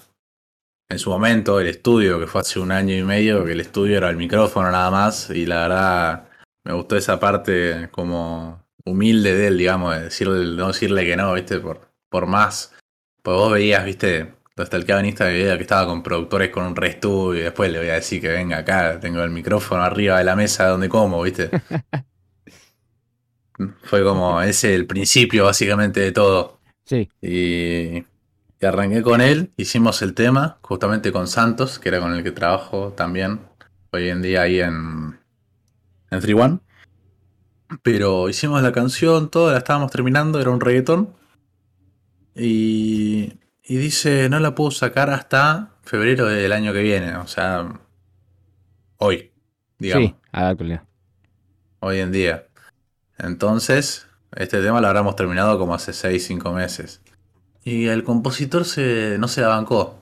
en su momento el estudio, que fue hace un año y medio, que el estudio era el micrófono nada más, y la verdad me gustó esa parte como humilde de él, digamos, de decirle, no decirle que no, viste, por, por más. Pues vos veías, viste, hasta el que veía que estaba con productores con un re estudio, y después le voy a decir que venga acá, tengo el micrófono arriba de la mesa donde como, viste. (laughs) Fue como ese el principio básicamente de todo. Sí. Y y arranqué con él, hicimos el tema, justamente con Santos, que era con el que trabajo también hoy en día ahí en, en 3 One. Pero hicimos la canción, todo, la estábamos terminando, era un reggaetón. Y, y dice, no la puedo sacar hasta febrero del año que viene, o sea, hoy, digamos. Sí, a la actualidad. Hoy en día. Entonces, este tema lo habremos terminado como hace 6, 5 meses. Y el compositor se, no se la bancó.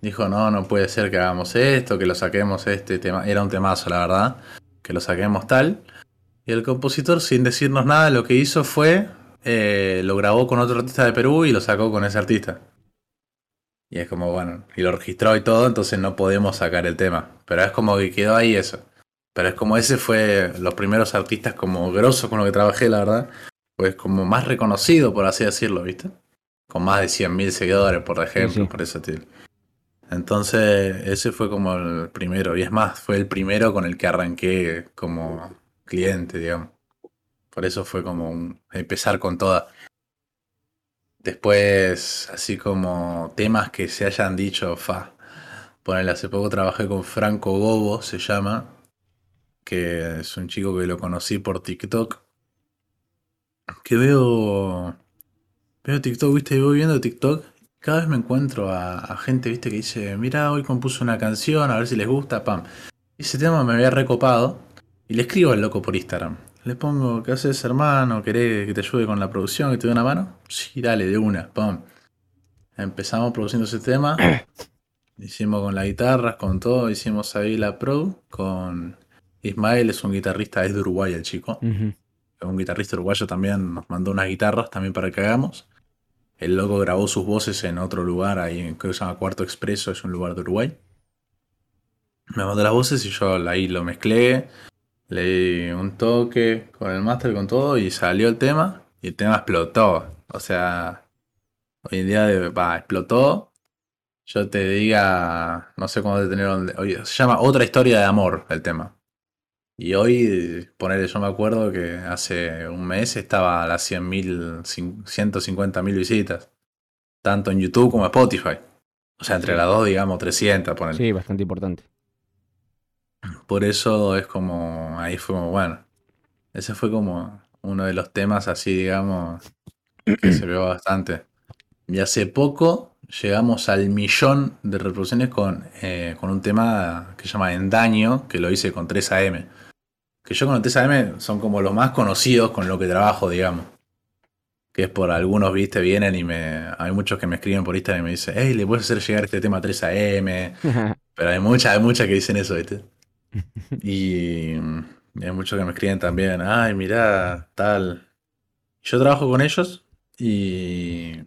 Dijo, no, no puede ser que hagamos esto, que lo saquemos este tema. Era un temazo, la verdad. Que lo saquemos tal. Y el compositor, sin decirnos nada, lo que hizo fue, eh, lo grabó con otro artista de Perú y lo sacó con ese artista. Y es como, bueno, y lo registró y todo, entonces no podemos sacar el tema. Pero es como que quedó ahí eso. Pero es como ese fue los primeros artistas como grosos con los que trabajé, la verdad. Pues como más reconocido, por así decirlo, ¿viste? Con más de 100.000 seguidores, por ejemplo, por tipo. Entonces, ese fue como el primero. Y es más, fue el primero con el que arranqué como cliente, digamos. Por eso fue como empezar con toda. Después, así como temas que se hayan dicho, fa. Ponele, hace poco trabajé con Franco Gobo, se llama, que es un chico que lo conocí por TikTok. Que veo. Veo TikTok, viste, voy viendo TikTok. Cada vez me encuentro a, a, gente, viste, que dice, mira, hoy compuso una canción, a ver si les gusta, pam. Ese tema me había recopado. Y le escribo al loco por Instagram. Le pongo, ¿qué haces, hermano? ¿Querés que te ayude con la producción, que te dé una mano? Sí, dale, de una, pum. Empezamos produciendo ese tema. (clears throat) Hicimos con las guitarras, con todo. Hicimos ahí la pro con Ismael, es un guitarrista, es de Uruguay el chico. Es un guitarrista uruguayo también, nos mandó unas guitarras también para que hagamos. El loco grabó sus voces en otro lugar, ahí en que se llama Cuarto Expreso, es un lugar de Uruguay. Me mandó las voces y yo ahí lo mezclé le di un toque con el máster, con todo, y salió el tema, y el tema explotó. O sea, hoy en día explotó. Yo te diga, no sé cómo detener, se llama Otra historia de amor el tema. Y hoy, ponerle, yo me acuerdo que hace un mes estaba a las 100.000, 150.000 visitas. Tanto en YouTube como en Spotify. O sea, entre las dos, digamos, 300, ponerle. Sí, bastante importante. Por eso es como, ahí fue como, bueno, ese fue como uno de los temas así, digamos, que se vio bastante. Y hace poco llegamos al millón de reproducciones con, eh, con un tema que se llama Endaño, que lo hice con 3AM. Que yo con el 3AM son como los más conocidos con lo que trabajo, digamos. Que es por algunos, viste, vienen y me. Hay muchos que me escriben por Instagram y me dicen, hey, le puedes hacer llegar este tema a 3AM. (laughs) Pero hay muchas, hay muchas que dicen eso, viste. (laughs) Y, hay muchos que me escriben también, ay, mira, tal. Yo trabajo con ellos y,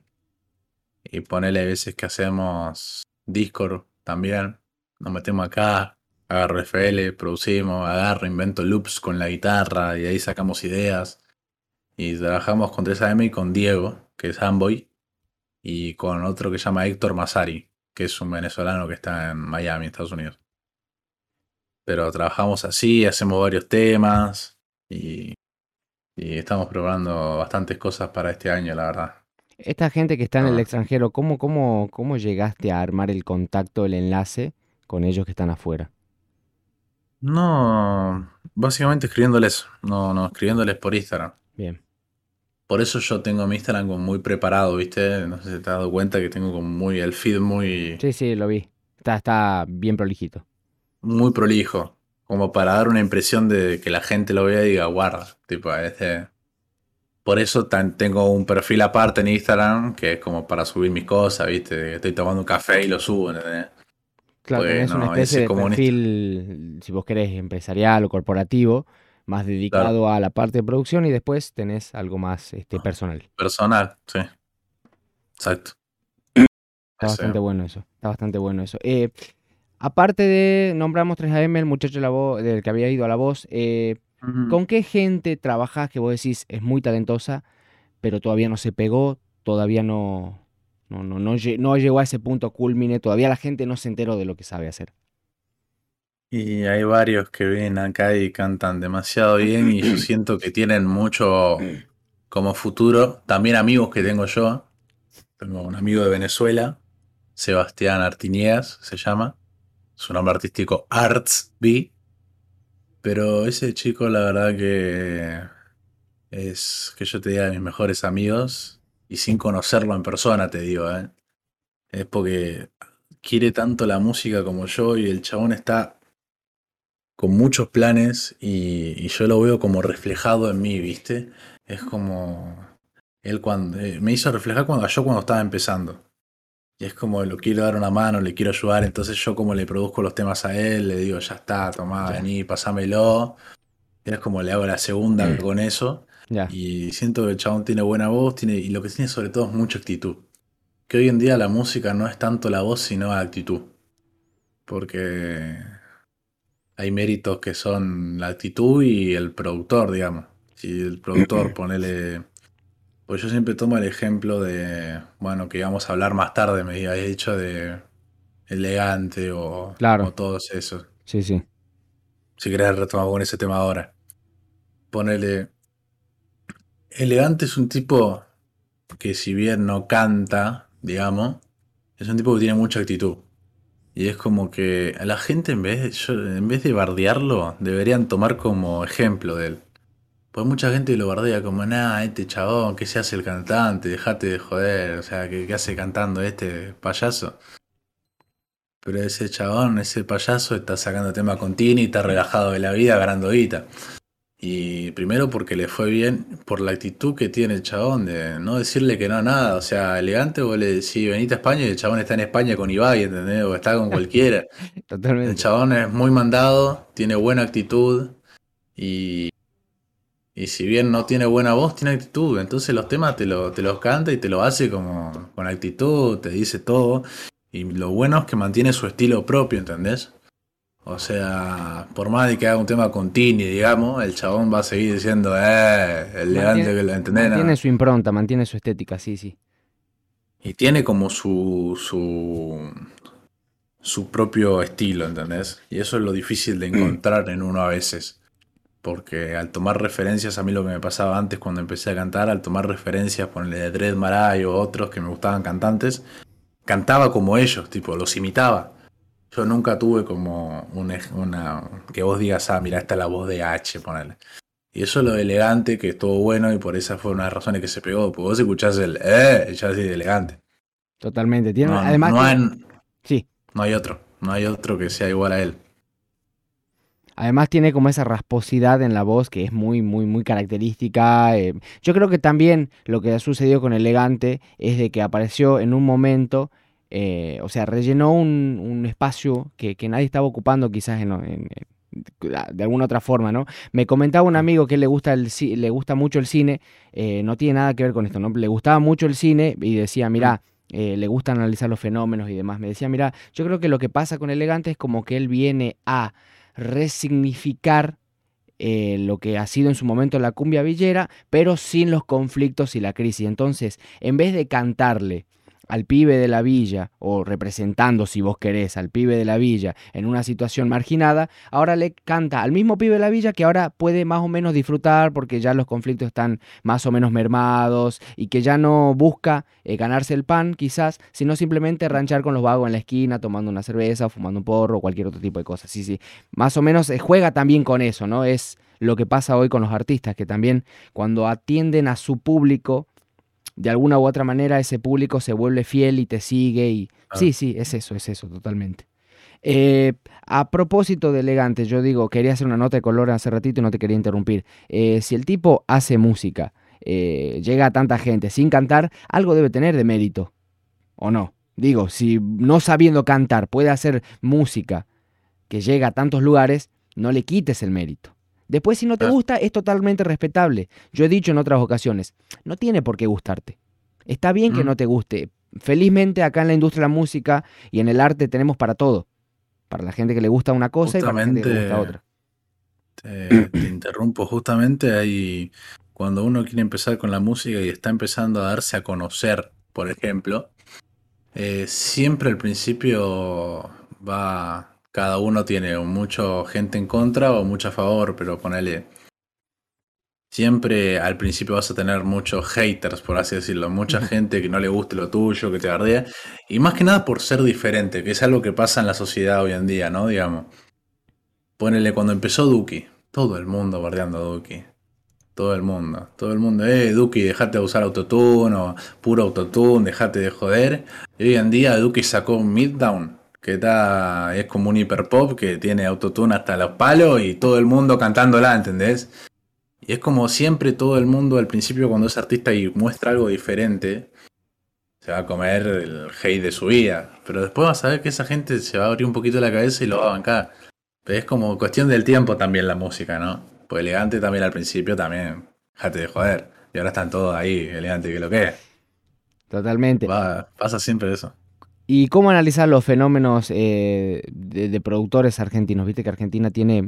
y ponele veces que hacemos Discord también. Nos metemos acá, agarro FL, producimos, agarro, invento loops con la guitarra y ahí sacamos ideas. Y trabajamos con 3AM y con Diego, que es Amboy, y con otro que se llama Héctor Masari, que es un venezolano que está en Miami, Estados Unidos. Pero trabajamos así, hacemos varios temas y, estamos probando bastantes cosas para este año, la verdad. Esta gente que está en el ah. extranjero, ¿cómo, cómo, ¿cómo llegaste a armar el contacto, el enlace con ellos que están afuera? No, básicamente escribiéndoles, no, no, escribiéndoles por Instagram. Bien. Por eso yo tengo mi Instagram como muy preparado, ¿viste? No sé si te has dado cuenta que tengo como muy el feed muy... Sí, sí, lo vi. Está, está bien prolijito muy prolijo, como para dar una impresión de que la gente lo vea y diga, guarda, tipo, este... Por eso tengo un perfil aparte en Instagram, que es como para subir mis cosas, ¿viste? Estoy tomando un café y lo subo, ¿entendés? Claro, es una especie de perfil, si vos querés, empresarial o corporativo, más dedicado a la parte de producción y después tenés algo más este, personal. Personal, sí. Exacto. Está bastante bueno eso. Está bastante bueno eso. Eh, Aparte de, nombramos 3AM, el muchacho la voz, del que había ido a la voz, eh, ¿con qué gente trabajás que vos decís es muy talentosa, pero todavía no se pegó, todavía no, no, no, no, llegó a ese punto culmine, todavía la gente no se enteró de lo que sabe hacer? Y hay varios que vienen acá y cantan demasiado bien y yo (clears throat) siento que tienen mucho como futuro. También amigos que tengo yo. Tengo un amigo de Venezuela, Sebastián Artiniegas se llama su nombre artístico Arts B. Pero ese chico, la verdad que es que yo te diga de mis mejores amigos y sin conocerlo en persona, te digo, ¿eh? es porque quiere tanto la música como yo y el chabón está con muchos planes y, yo lo veo como reflejado en mí, ¿viste? Es como él cuando eh, me hizo reflejar cuando yo cuando estaba empezando. Y es como, lo quiero dar una mano, le quiero ayudar, entonces yo como le produzco los temas a él, le digo, ya está, tomá, vení, pasámelo. Y es como le hago la segunda mm. con eso. Y siento que el chabón tiene buena voz, tiene, y lo que tiene sobre todo es mucha actitud. Que hoy en día la música no es tanto la voz, sino la actitud. Porque hay méritos que son la actitud y el productor, digamos. Si el productor, ponele pues yo siempre tomo el ejemplo de, bueno, que íbamos a hablar más tarde, me había dicho de elegante o, claro. todos esos. Sí, sí. Si querés retomar con ese tema ahora. Ponele. Elegante es un tipo que si bien no canta, digamos, es un tipo que tiene mucha actitud. Y es como que a la gente en vez de, en vez de bardearlo, deberían tomar como ejemplo de él. Pues mucha gente lo bardea como, nada, este chabón, que se hace el cantante, dejate de joder, o sea, que, hace cantando este payaso. Pero ese chabón, ese payaso, está sacando tema con Tini, está relajado de la vida, ganando guita. Y primero porque le fue bien, por la actitud que tiene el chabón de no decirle que no nada. O sea, elegante, vos le decís, venite a España y el chabón está en España con Ibai, ¿entendés? O está con cualquiera. (laughs) Totalmente. El chabón es muy mandado, tiene buena actitud y, y si bien no tiene buena voz, tiene actitud. Entonces los temas te, lo, te los canta y te lo hace como con actitud, te dice todo. Y lo bueno es que mantiene su estilo propio, ¿entendés? O sea, por más de que haga un tema con Tini, digamos, el chabón va a seguir diciendo, eh, elegante que lo entendés. Mantiene su impronta, mantiene su estética, sí, sí. Y tiene como su, su, su propio estilo, ¿entendés? Y eso es lo difícil de encontrar en uno a veces porque al tomar referencias, a mí lo que me pasaba antes cuando empecé a cantar, al tomar referencias, ponerle de Dread Maray o otros que me gustaban cantantes, cantaba como ellos, tipo, los imitaba. Yo nunca tuve como una, que vos digas, ah, mira, esta es la voz de H, ponerle. Y eso es lo elegante, que estuvo bueno y por esa fue una de las razones que se pegó. Porque vos escuchás el eh, ya así de elegante. Totalmente. Tiene, además, no hay, sí. no hay otro. No hay otro que sea igual a él. Además tiene como esa rasposidad en la voz que es muy, muy, muy característica. Eh. Yo creo que también lo que ha sucedido con Elegante es de que apareció en un momento, eh, o sea, rellenó un, espacio que, nadie estaba ocupando quizás en, de alguna otra forma, ¿no? Me comentaba un amigo que le gusta, el, le gusta mucho el cine, eh, no tiene nada que ver con esto, ¿no? Le gustaba mucho el cine y decía, mira, le gusta analizar los fenómenos y demás. Me decía, mira, yo creo que lo que pasa con Elegante es como que él viene a resignificar eh, lo que ha sido en su momento la cumbia villera, pero sin los conflictos y la crisis. Entonces, en vez de cantarle al pibe de la villa, o representando, si vos querés, al pibe de la villa en una situación marginada, ahora le canta al mismo pibe de la villa que ahora puede más o menos disfrutar porque ya los conflictos están más o menos mermados y que ya no busca eh, ganarse el pan, quizás, sino simplemente ranchar con los vagos en la esquina, tomando una cerveza, fumando un porro o cualquier otro tipo de cosas. Sí, sí, más o menos eh, juega también con eso, ¿no? Es lo que pasa hoy con los artistas, que también cuando atienden a su público, de alguna u otra manera ese público se vuelve fiel y te sigue y sí, sí, es eso, es eso, totalmente. Eh, a propósito de elegante, yo digo, quería hacer una nota de color hace ratito y no te quería interrumpir. Eh, si el tipo hace música, eh, llega a tanta gente sin cantar, algo debe tener de mérito, ¿o no? Digo, si no sabiendo cantar puede hacer música que llega a tantos lugares, no le quites el mérito. Después, si no te gusta, es totalmente respetable. Yo he dicho en otras ocasiones, no tiene por qué gustarte. Está bien que mm. no te guste. Felizmente acá en la industria de la música y en el arte tenemos para todo. Para la gente que le gusta una cosa y para la gente que le gusta otra. Te, interrumpo, justamente ahí cuando uno quiere empezar con la música y está empezando a darse a conocer, por ejemplo, eh, siempre al principio va, cada uno tiene mucha gente en contra o mucha a favor, pero ponele. Siempre al principio vas a tener muchos haters, por así decirlo, mucha gente que no le guste lo tuyo, que te ardea, y más que nada por ser diferente, que es algo que pasa en la sociedad hoy en día, ¿no? Digamos. Ponele cuando empezó Duki, todo el mundo bardeando a Duki. Todo el mundo, todo el mundo, eh, Duki, dejate de usar autotune o puro autotune, dejate de joder. Y hoy en día Duki sacó un Middown que está, es como un hiperpop que tiene autotune hasta los palos y todo el mundo cantándola, ¿entendés? Y es como siempre todo el mundo al principio cuando es artista y muestra algo diferente, se va a comer el hate de su vida. Pero después vas a ver que esa gente se va a abrir un poquito la cabeza y lo va a bancar. Pero es como cuestión del tiempo también la música, ¿no? Pues elegante también al principio también, jate de joder. Y ahora están todos ahí, elegante que lo que es. Totalmente. pasa siempre eso. ¿Y cómo analizar los fenómenos eh, de, productores argentinos? Viste que Argentina tiene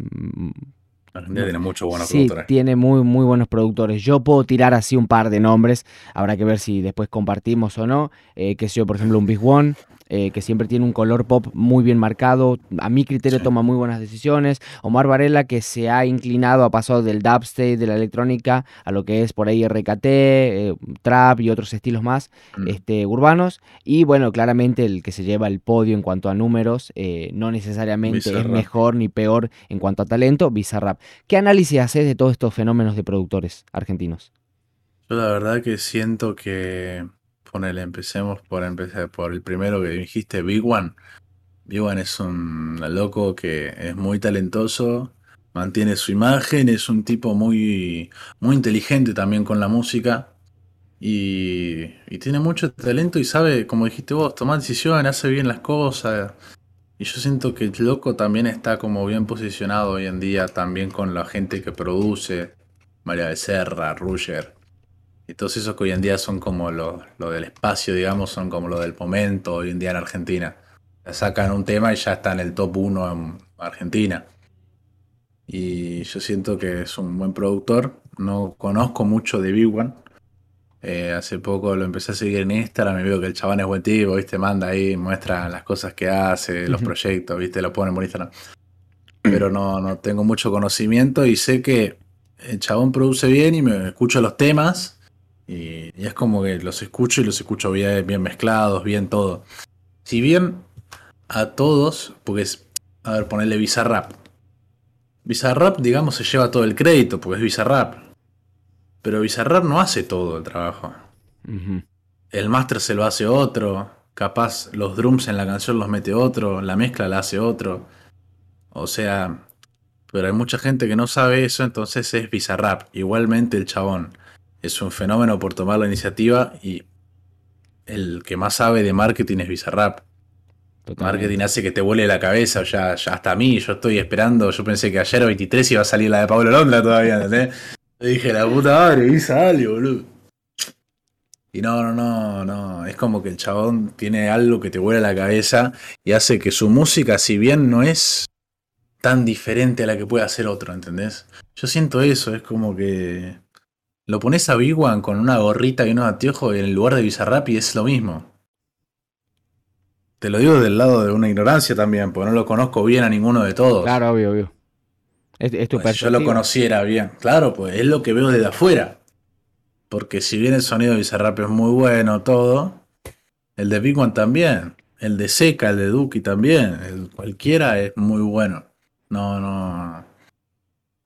Argentina tiene muchos buenos sí, Tiene muy, muy buenos productores. Yo puedo tirar así un par de nombres. Habrá que ver si después compartimos o no. Eh, que sé yo, por ejemplo, un Big One. Eh, que siempre tiene un color pop muy bien marcado. A mi criterio toma muy buenas decisiones. Omar Varela, que se ha inclinado, ha pasado del dubstep, de la electrónica, a lo que es por ahí RKT, eh, trap y otros estilos más mm. este, urbanos. Y bueno, claramente el que se lleva el podio en cuanto a números, eh, no necesariamente es mejor ni peor en cuanto a talento, Bizarrap. ¿Qué análisis haces de todos estos fenómenos de productores argentinos? Yo la verdad que siento que empecemos por empezar por el primero que dijiste, Big One. Big One es un loco que es muy talentoso, mantiene su imagen, es un tipo muy, muy inteligente también con la música. Y, y tiene mucho talento y sabe, como dijiste vos, tomar decisiones, hace bien las cosas. Y yo siento que el loco también está como bien posicionado hoy en día, también con la gente que produce, María Becerra, Ruger. Y todos esos que hoy en día son como lo, del espacio, digamos, son como lo del momento hoy en día en Argentina. Sacan un tema y ya está en el top 1 en Argentina. Y yo siento que es un buen productor. No conozco mucho de Big One. Eh, hace poco lo empecé a seguir en Instagram y veo que el chabón es buen tipo, ¿viste? Manda ahí, muestra las cosas que hace, los proyectos, ¿viste? Lo pone por Instagram. Pero no, no tengo mucho conocimiento y sé que el chabón produce bien y me escucho los temas y, es como que los escucho y los escucho bien, bien mezclados, bien todo. Si bien a todos, porque es, a ver, ponerle Bizarrap. Bizarrap, digamos, se lleva todo el crédito, porque es Bizarrap. Pero Bizarrap no hace todo el trabajo. El máster se lo hace otro. Capaz los drums en la canción los mete otro. La mezcla la hace otro. O sea, pero hay mucha gente que no sabe eso, entonces es Bizarrap. Igualmente el chabón es un fenómeno por tomar la iniciativa y el que más sabe de marketing es Bizarrap. Marketing hace que te vuele la cabeza, o ya, ya hasta a mí, yo estoy esperando, yo pensé que ayer 23 iba a salir la de Pablo Londra todavía, ¿entendés? dije, la puta madre, y sale, boludo. Y no, no, no, no, es como que el chabón tiene algo que te vuela la cabeza y hace que su música, si bien no es tan diferente a la que puede hacer otro, ¿entendés? Yo siento eso, es como que lo pones a Big One con una gorrita y unos anteojos en el lugar de Bizarrap y es lo mismo. Te lo digo del lado de una ignorancia también, porque no lo conozco bien a ninguno de todos. Claro, obvio, obvio. Es, tu pues yo lo conociera bien. Claro, pues es lo que veo desde afuera. Porque si bien el sonido de Bizarrap es muy bueno, todo, el de Big One también. El de Seca, el de Duki también. El, cualquiera es muy bueno. No, no.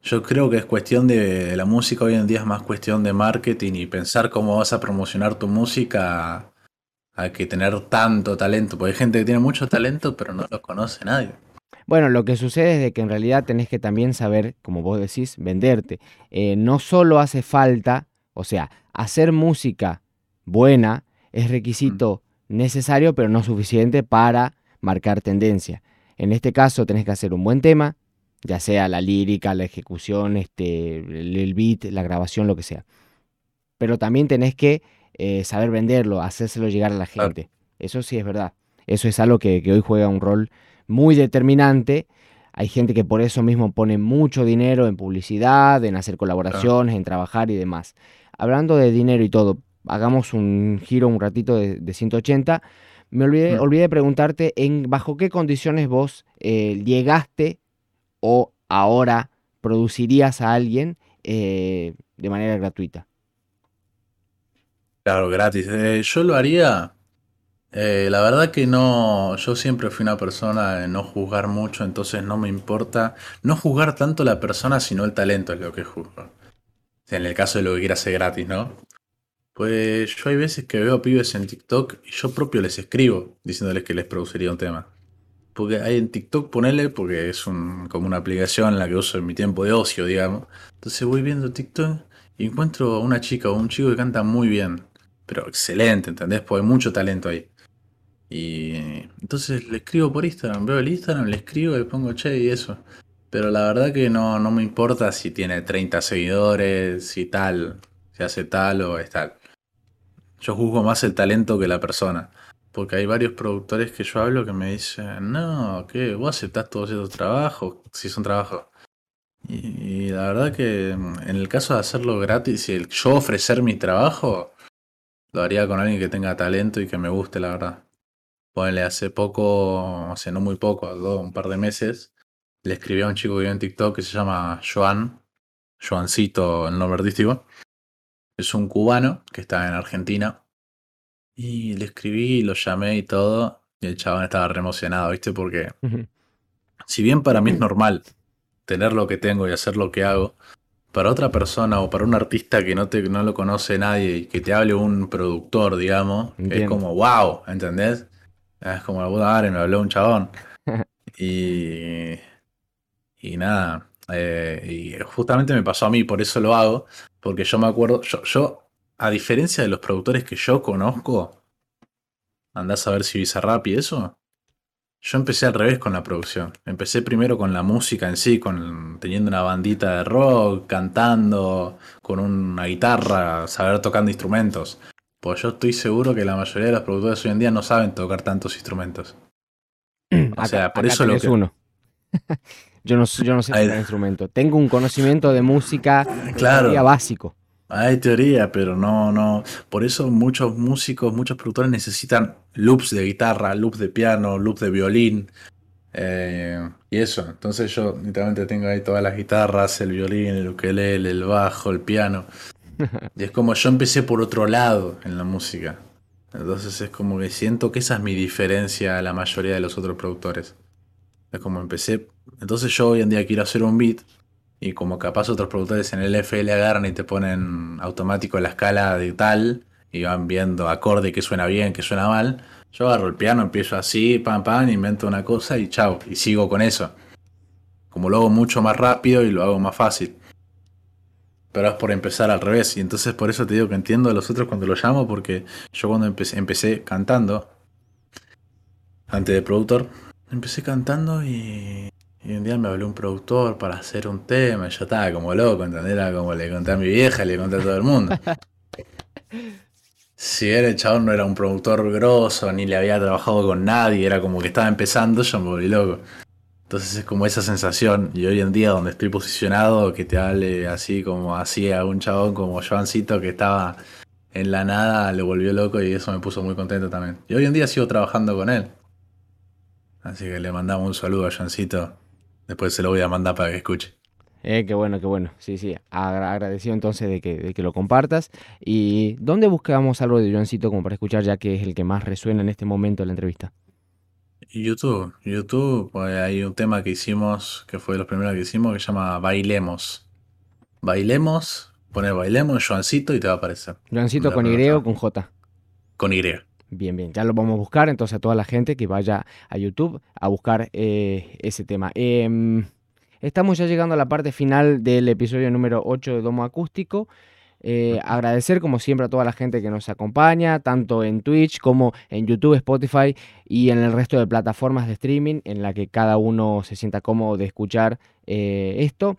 Yo creo que es cuestión de la música hoy en día es más cuestión de marketing y pensar cómo vas a promocionar tu música a que tener tanto talento, porque hay gente que tiene mucho talento pero no lo conoce nadie. Bueno, lo que sucede es de que en realidad tenés que también saber, como vos decís, venderte. Eh, no solo hace falta, o sea, hacer música buena es requisito mm. necesario, pero no suficiente para marcar tendencia. En este caso tenés que hacer un buen tema, ya sea la lírica, la ejecución, este, el beat, la grabación, lo que sea. Pero también tenés que eh, saber venderlo, hacérselo llegar a la gente. Eso sí es verdad. Eso es algo que, hoy juega un rol muy determinante. Hay gente que por eso mismo pone mucho dinero en publicidad, en hacer colaboraciones, en trabajar y demás. Hablando de dinero y todo, hagamos un giro un ratito de, 180. Me olvidé, olvidé, de preguntarte en bajo qué condiciones vos eh, llegaste o ahora producirías a alguien eh, de manera gratuita? Claro, gratis. Eh, yo lo haría. Eh, la verdad que no, yo siempre fui una persona de no juzgar mucho, entonces no me importa no juzgar tanto la persona, sino el talento es lo que juzgo. En el caso de lo que quiera hacer gratis, ¿no? Pues yo hay veces que veo pibes en TikTok y yo propio les escribo diciéndoles que les produciría un tema. Porque hay en TikTok, ponele, porque es como una aplicación la que uso en mi tiempo de ocio, digamos. Entonces voy viendo TikTok y encuentro a una chica o un chico que canta muy bien. pero excelente, ¿entendés? Porque hay mucho talento ahí. Y entonces le escribo por Instagram, veo el Instagram, le escribo, le pongo che y eso. Pero la verdad que no, no me importa si tiene 30 seguidores, si tal, si hace tal o es tal. Yo juzgo más el talento que la persona. Porque hay varios productores que yo hablo que me dicen, no, ¿qué? ¿Vos aceptás todos esos trabajos? Si son trabajos. Y, la verdad que mm, en el caso de hacerlo gratis y yo ofrecer mi trabajo, lo haría con alguien que tenga talento y que me guste, la verdad. Ponele, hace poco, hace no muy poco, un par de meses, le escribí a un chico que vive en TikTok que se llama Joan, Joancito el nombre artístico. Es un cubano que está en Argentina. Y le escribí, lo llamé y todo. Y el chabón estaba re emocionado, ¿viste? Porque si bien para mí es (clears throat) normal tener lo que tengo y hacer lo que hago, para otra persona o para un artista que no, te, no lo conoce nadie y que te hable un productor, digamos, es como wow, ¿entendés? Es como la puta madre, me habló un chabón. (laughs) y, y nada, eh, y justamente me pasó a mí, por eso lo hago, porque yo me acuerdo, yo, yo a diferencia de los productores que yo conozco, andás a ver si Bizarrap y eso, yo empecé al revés con la producción. Empecé primero con la música en sí, con teniendo una bandita de rock, cantando, con una guitarra, saber tocando instrumentos. Pues yo estoy seguro que la mayoría de los productores hoy en día no saben tocar tantos instrumentos. O sea, por eso lo que... uno. (laughs) yo no, yo no sé tocar instrumento. Tengo un conocimiento de música claro. básico. Hay teoría, pero no, no. Por eso muchos músicos, muchos productores necesitan loops de guitarra, loops de piano, loops de violín. Eh, y eso. Entonces yo literalmente tengo ahí todas las guitarras, el violín, el ukelele, el bajo, el piano. (laughs) Y es como yo empecé por otro lado en la música. Entonces es como que siento que esa es mi diferencia a la mayoría de los otros productores. Es como empecé. Entonces yo hoy en día quiero hacer un beat y como capaz otros productores en el FL agarran y te ponen automático la escala de tal y van viendo acorde que suena bien, que suena mal. Yo agarro el piano, empiezo así, pam, pam, invento una cosa y chao, y sigo con eso. Como lo hago mucho más rápido y lo hago más fácil. Pero es por empezar al revés. Y entonces por eso te digo que entiendo a los otros cuando lo llamo, porque yo cuando empecé, empecé cantando, antes de productor, empecé cantando y y un día me habló un productor para hacer un tema, y yo estaba como loco, ¿entendés? Era como le conté a mi vieja, le conté a todo el mundo. (laughs) si era el chabón no era un productor grosso, ni le había trabajado con nadie, era como que estaba empezando, yo me volví loco. Entonces es como esa sensación, y hoy en día donde estoy posicionado, que te hable así como así a un chabón como Joancito que estaba en la nada, le volvió loco y eso me puso muy contento también. Y hoy en día sigo trabajando con él. Así que le mandamos un saludo a Joancito Después se lo voy a mandar para que escuche. Eh, qué bueno, qué bueno. Sí, sí. agradecido entonces de que, lo compartas. ¿Y dónde buscamos algo de Joancito como para escuchar, ya que es el que más resuena en este momento de la entrevista? YouTube. YouTube, pues hay un tema que hicimos, que fue de los primeros que hicimos, que se llama Bailemos. Bailemos, pone Bailemos, Joancito y te va a aparecer. Joancito con Y o con J. Con Y. Bien, bien, ya lo vamos a buscar, entonces a toda la gente que vaya a YouTube a buscar eh, ese tema. Em, estamos ya llegando a la parte final del episodio número 8 de Domo Acústico. Eh, agradecer como siempre a toda la gente que nos acompaña, tanto en Twitch como en YouTube, Spotify y en el resto de plataformas de streaming en la que cada uno se sienta cómodo de escuchar eh, esto.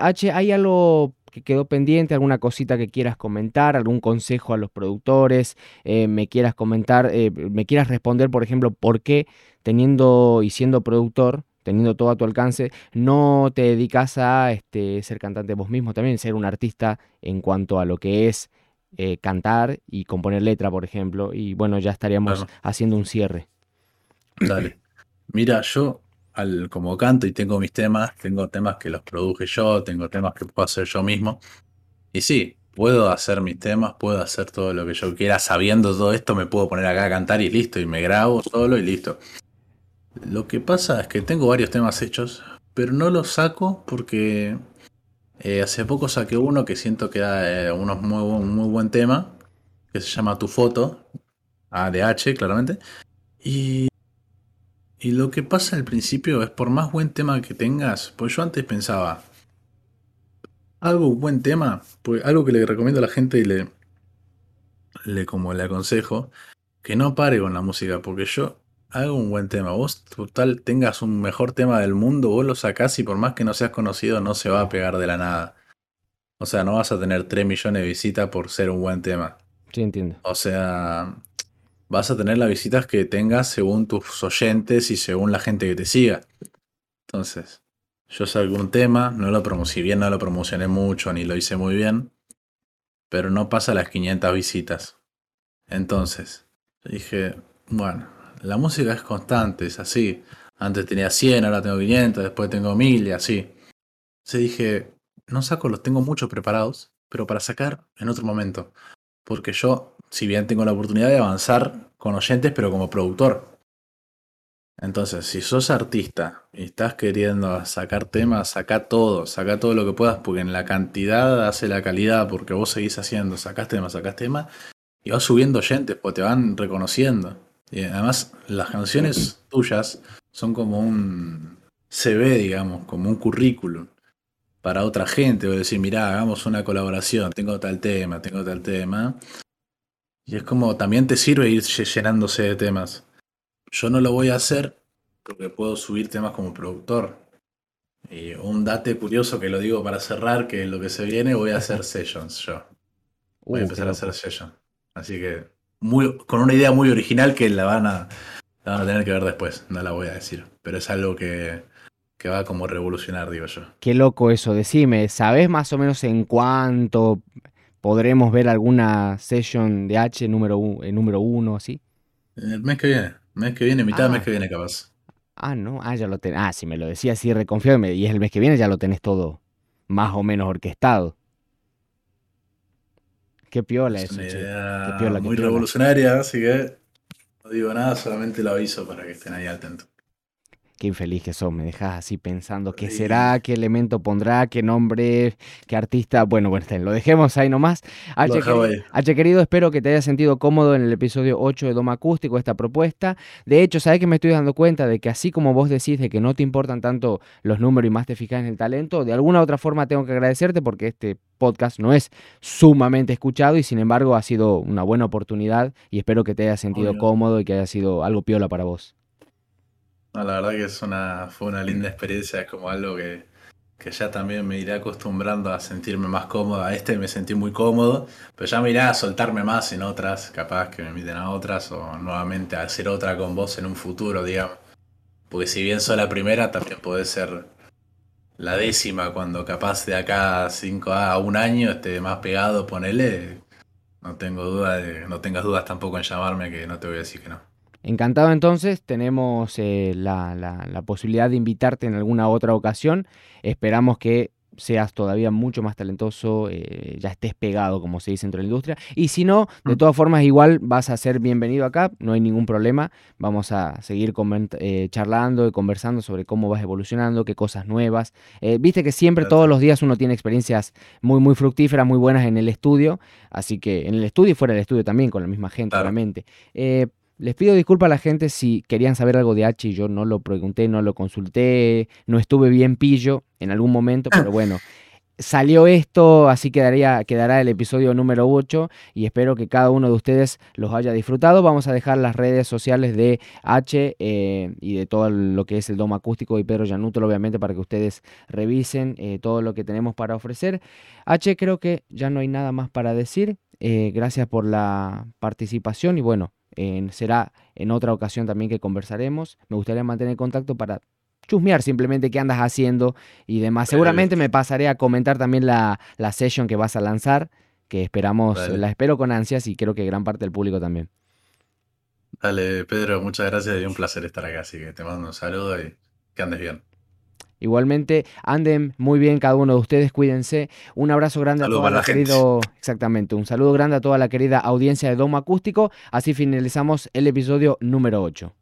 H, ¿hay algo que quedó pendiente, alguna cosita que quieras comentar, algún consejo a los productores, eh, me quieras comentar, eh, me quieras responder, por ejemplo, por qué teniendo y siendo productor, teniendo todo a tu alcance, no te dedicas a este, ser cantante vos mismo, también ser un artista en cuanto a lo que es eh, cantar y componer letra, por ejemplo, y bueno, ya estaríamos haciendo un cierre. Dale. Mira, yo como canto y tengo mis temas, tengo temas que los produje yo, tengo temas que puedo hacer yo mismo. Y sí, puedo hacer mis temas, puedo hacer todo lo que yo quiera, sabiendo todo esto, me puedo poner acá a cantar y listo, y me grabo solo y listo. Lo que pasa es que tengo varios temas hechos, pero no los saco porque eh, hace poco saqué uno que siento que da eh, muy, muy buen tema, que se llama Tu Foto, ADH claramente, y y lo que pasa al principio es por más buen tema que tengas, pues yo antes pensaba, algo buen tema, pues algo que le recomiendo a la gente y le, le, como le aconsejo, que no pare con la música, porque yo hago un buen tema. Vos, total, tengas un mejor tema del mundo, vos lo sacás y por más que no seas conocido, no se va a pegar de la nada. O sea, no vas a tener 3 millones de visitas por ser un buen tema. Sí, entiendo. O sea, vas a tener las visitas que tengas según tus oyentes y según la gente que te siga. Entonces, yo salgo un tema, no lo promocioné bien, no lo promocioné mucho, ni lo hice muy bien, pero no pasa las 500 visitas. Entonces, dije, bueno, la música es constante, es así. Antes tenía 100, ahora tengo 500, después tengo 1000 y así. Entonces dije, no saco, los tengo muchos preparados, pero para sacar en otro momento. Porque yo, si bien tengo la oportunidad de avanzar con oyentes, pero como productor. Entonces, si sos artista y estás queriendo sacar temas, saca todo, saca todo lo que puedas, porque en la cantidad hace la calidad, porque vos seguís haciendo, sacás temas, sacás temas, y vas subiendo oyentes, pues te van reconociendo. Y además, las canciones tuyas son como un CV, digamos, como un currículum para otra gente. O decir, mirá, hagamos una colaboración, tengo tal tema, tengo tal tema. Y es como también te sirve ir llenándose de temas. Yo no lo voy a hacer porque puedo subir temas como productor. Y un date curioso que lo digo para cerrar, que lo que se viene, voy a hacer (laughs) sessions yo. Voy a uh, empezar a hacer sessions. Así que muy, con una idea muy original que la van, a, la van a tener que ver después, no la voy a decir. Pero es algo que, que va como revolucionar, digo yo. Qué loco eso, decime, ¿sabes más o menos en cuánto podremos ver alguna session de H número, eh, número uno, así? El mes que viene, mes que viene, mitad del mes ah. que viene capaz. Ah, no, ah, ya lo tenés. Ah, si me lo decía así, reconfío y es el mes que viene, ya lo tenés todo más o menos orquestado. Qué piola eso, Qué piola, muy revolucionaria, así que no digo nada, solamente lo aviso para que estén ahí atentos. Qué infeliz que sos, me dejas así pensando qué será, qué elemento pondrá, qué nombre, qué artista. Bueno, bueno, lo dejemos ahí nomás. H, querido, H, querido, espero que te hayas sentido cómodo en el episodio 8 de Doma Acústico, esta propuesta. De hecho, sabes que me estoy dando cuenta de que así como vos decís de que no te importan tanto los números y más te fijas en el talento, de alguna u otra forma tengo que agradecerte porque este podcast no es sumamente escuchado y sin embargo ha sido una buena oportunidad y espero que te hayas sentido cómodo y que haya sido algo piola para vos la verdad que es una, fue una linda experiencia, es como algo que, ya también me iré acostumbrando a sentirme más cómodo. A este me sentí muy cómodo, pero ya me iré a soltarme más en otras, capaz que me inviten a otras o nuevamente a hacer otra con vos en un futuro, digamos. Porque si bien soy la primera, también puede ser la décima cuando capaz de acá a, cinco, a un año esté más pegado, ponele. No tengo duda de, no tengas dudas tampoco en llamarme que no te voy a decir que no. Encantado entonces, tenemos eh, la, posibilidad de invitarte en alguna otra ocasión. Esperamos que seas todavía mucho más talentoso, eh, ya estés pegado, como se dice dentro de la industria. Y si no, de mm. todas formas, igual vas a ser bienvenido acá, no hay ningún problema. Vamos a seguir eh, charlando y conversando sobre cómo vas evolucionando, qué cosas nuevas. Viste que siempre, todos los días, uno tiene experiencias muy, muy fructíferas, muy buenas en el estudio. Así que en el estudio y fuera del estudio también, con la misma gente, obviamente. Les pido disculpas a la gente si querían saber algo de H y yo no lo pregunté, no lo consulté, no estuve bien pillo en algún momento, pero bueno, salió esto, así quedaría, quedará el episodio número 8 y espero que cada uno de ustedes los haya disfrutado. Vamos a dejar las redes sociales de H eh, y de todo lo que es el Doma Acústico y Pedro Yanútolo, obviamente, para que ustedes revisen eh, todo lo que tenemos para ofrecer. H, creo que ya no hay nada más para decir. Eh, gracias por la participación y bueno, será en otra ocasión también que conversaremos. Me gustaría mantener contacto para chusmear simplemente qué andas haciendo y demás. Seguramente me pasaré a comentar también la, la session que vas a lanzar, que esperamos, la espero con ansias y creo que gran parte del público también. Dale, Pedro, muchas gracias y un placer estar acá, así que te mando un saludo y que andes bien. Igualmente, anden muy bien cada uno de ustedes, cuídense. Un abrazo grande a toda la, querido, exactamente, un saludo grande a toda la querida audiencia de Domo Acústico. Así finalizamos el episodio número 8.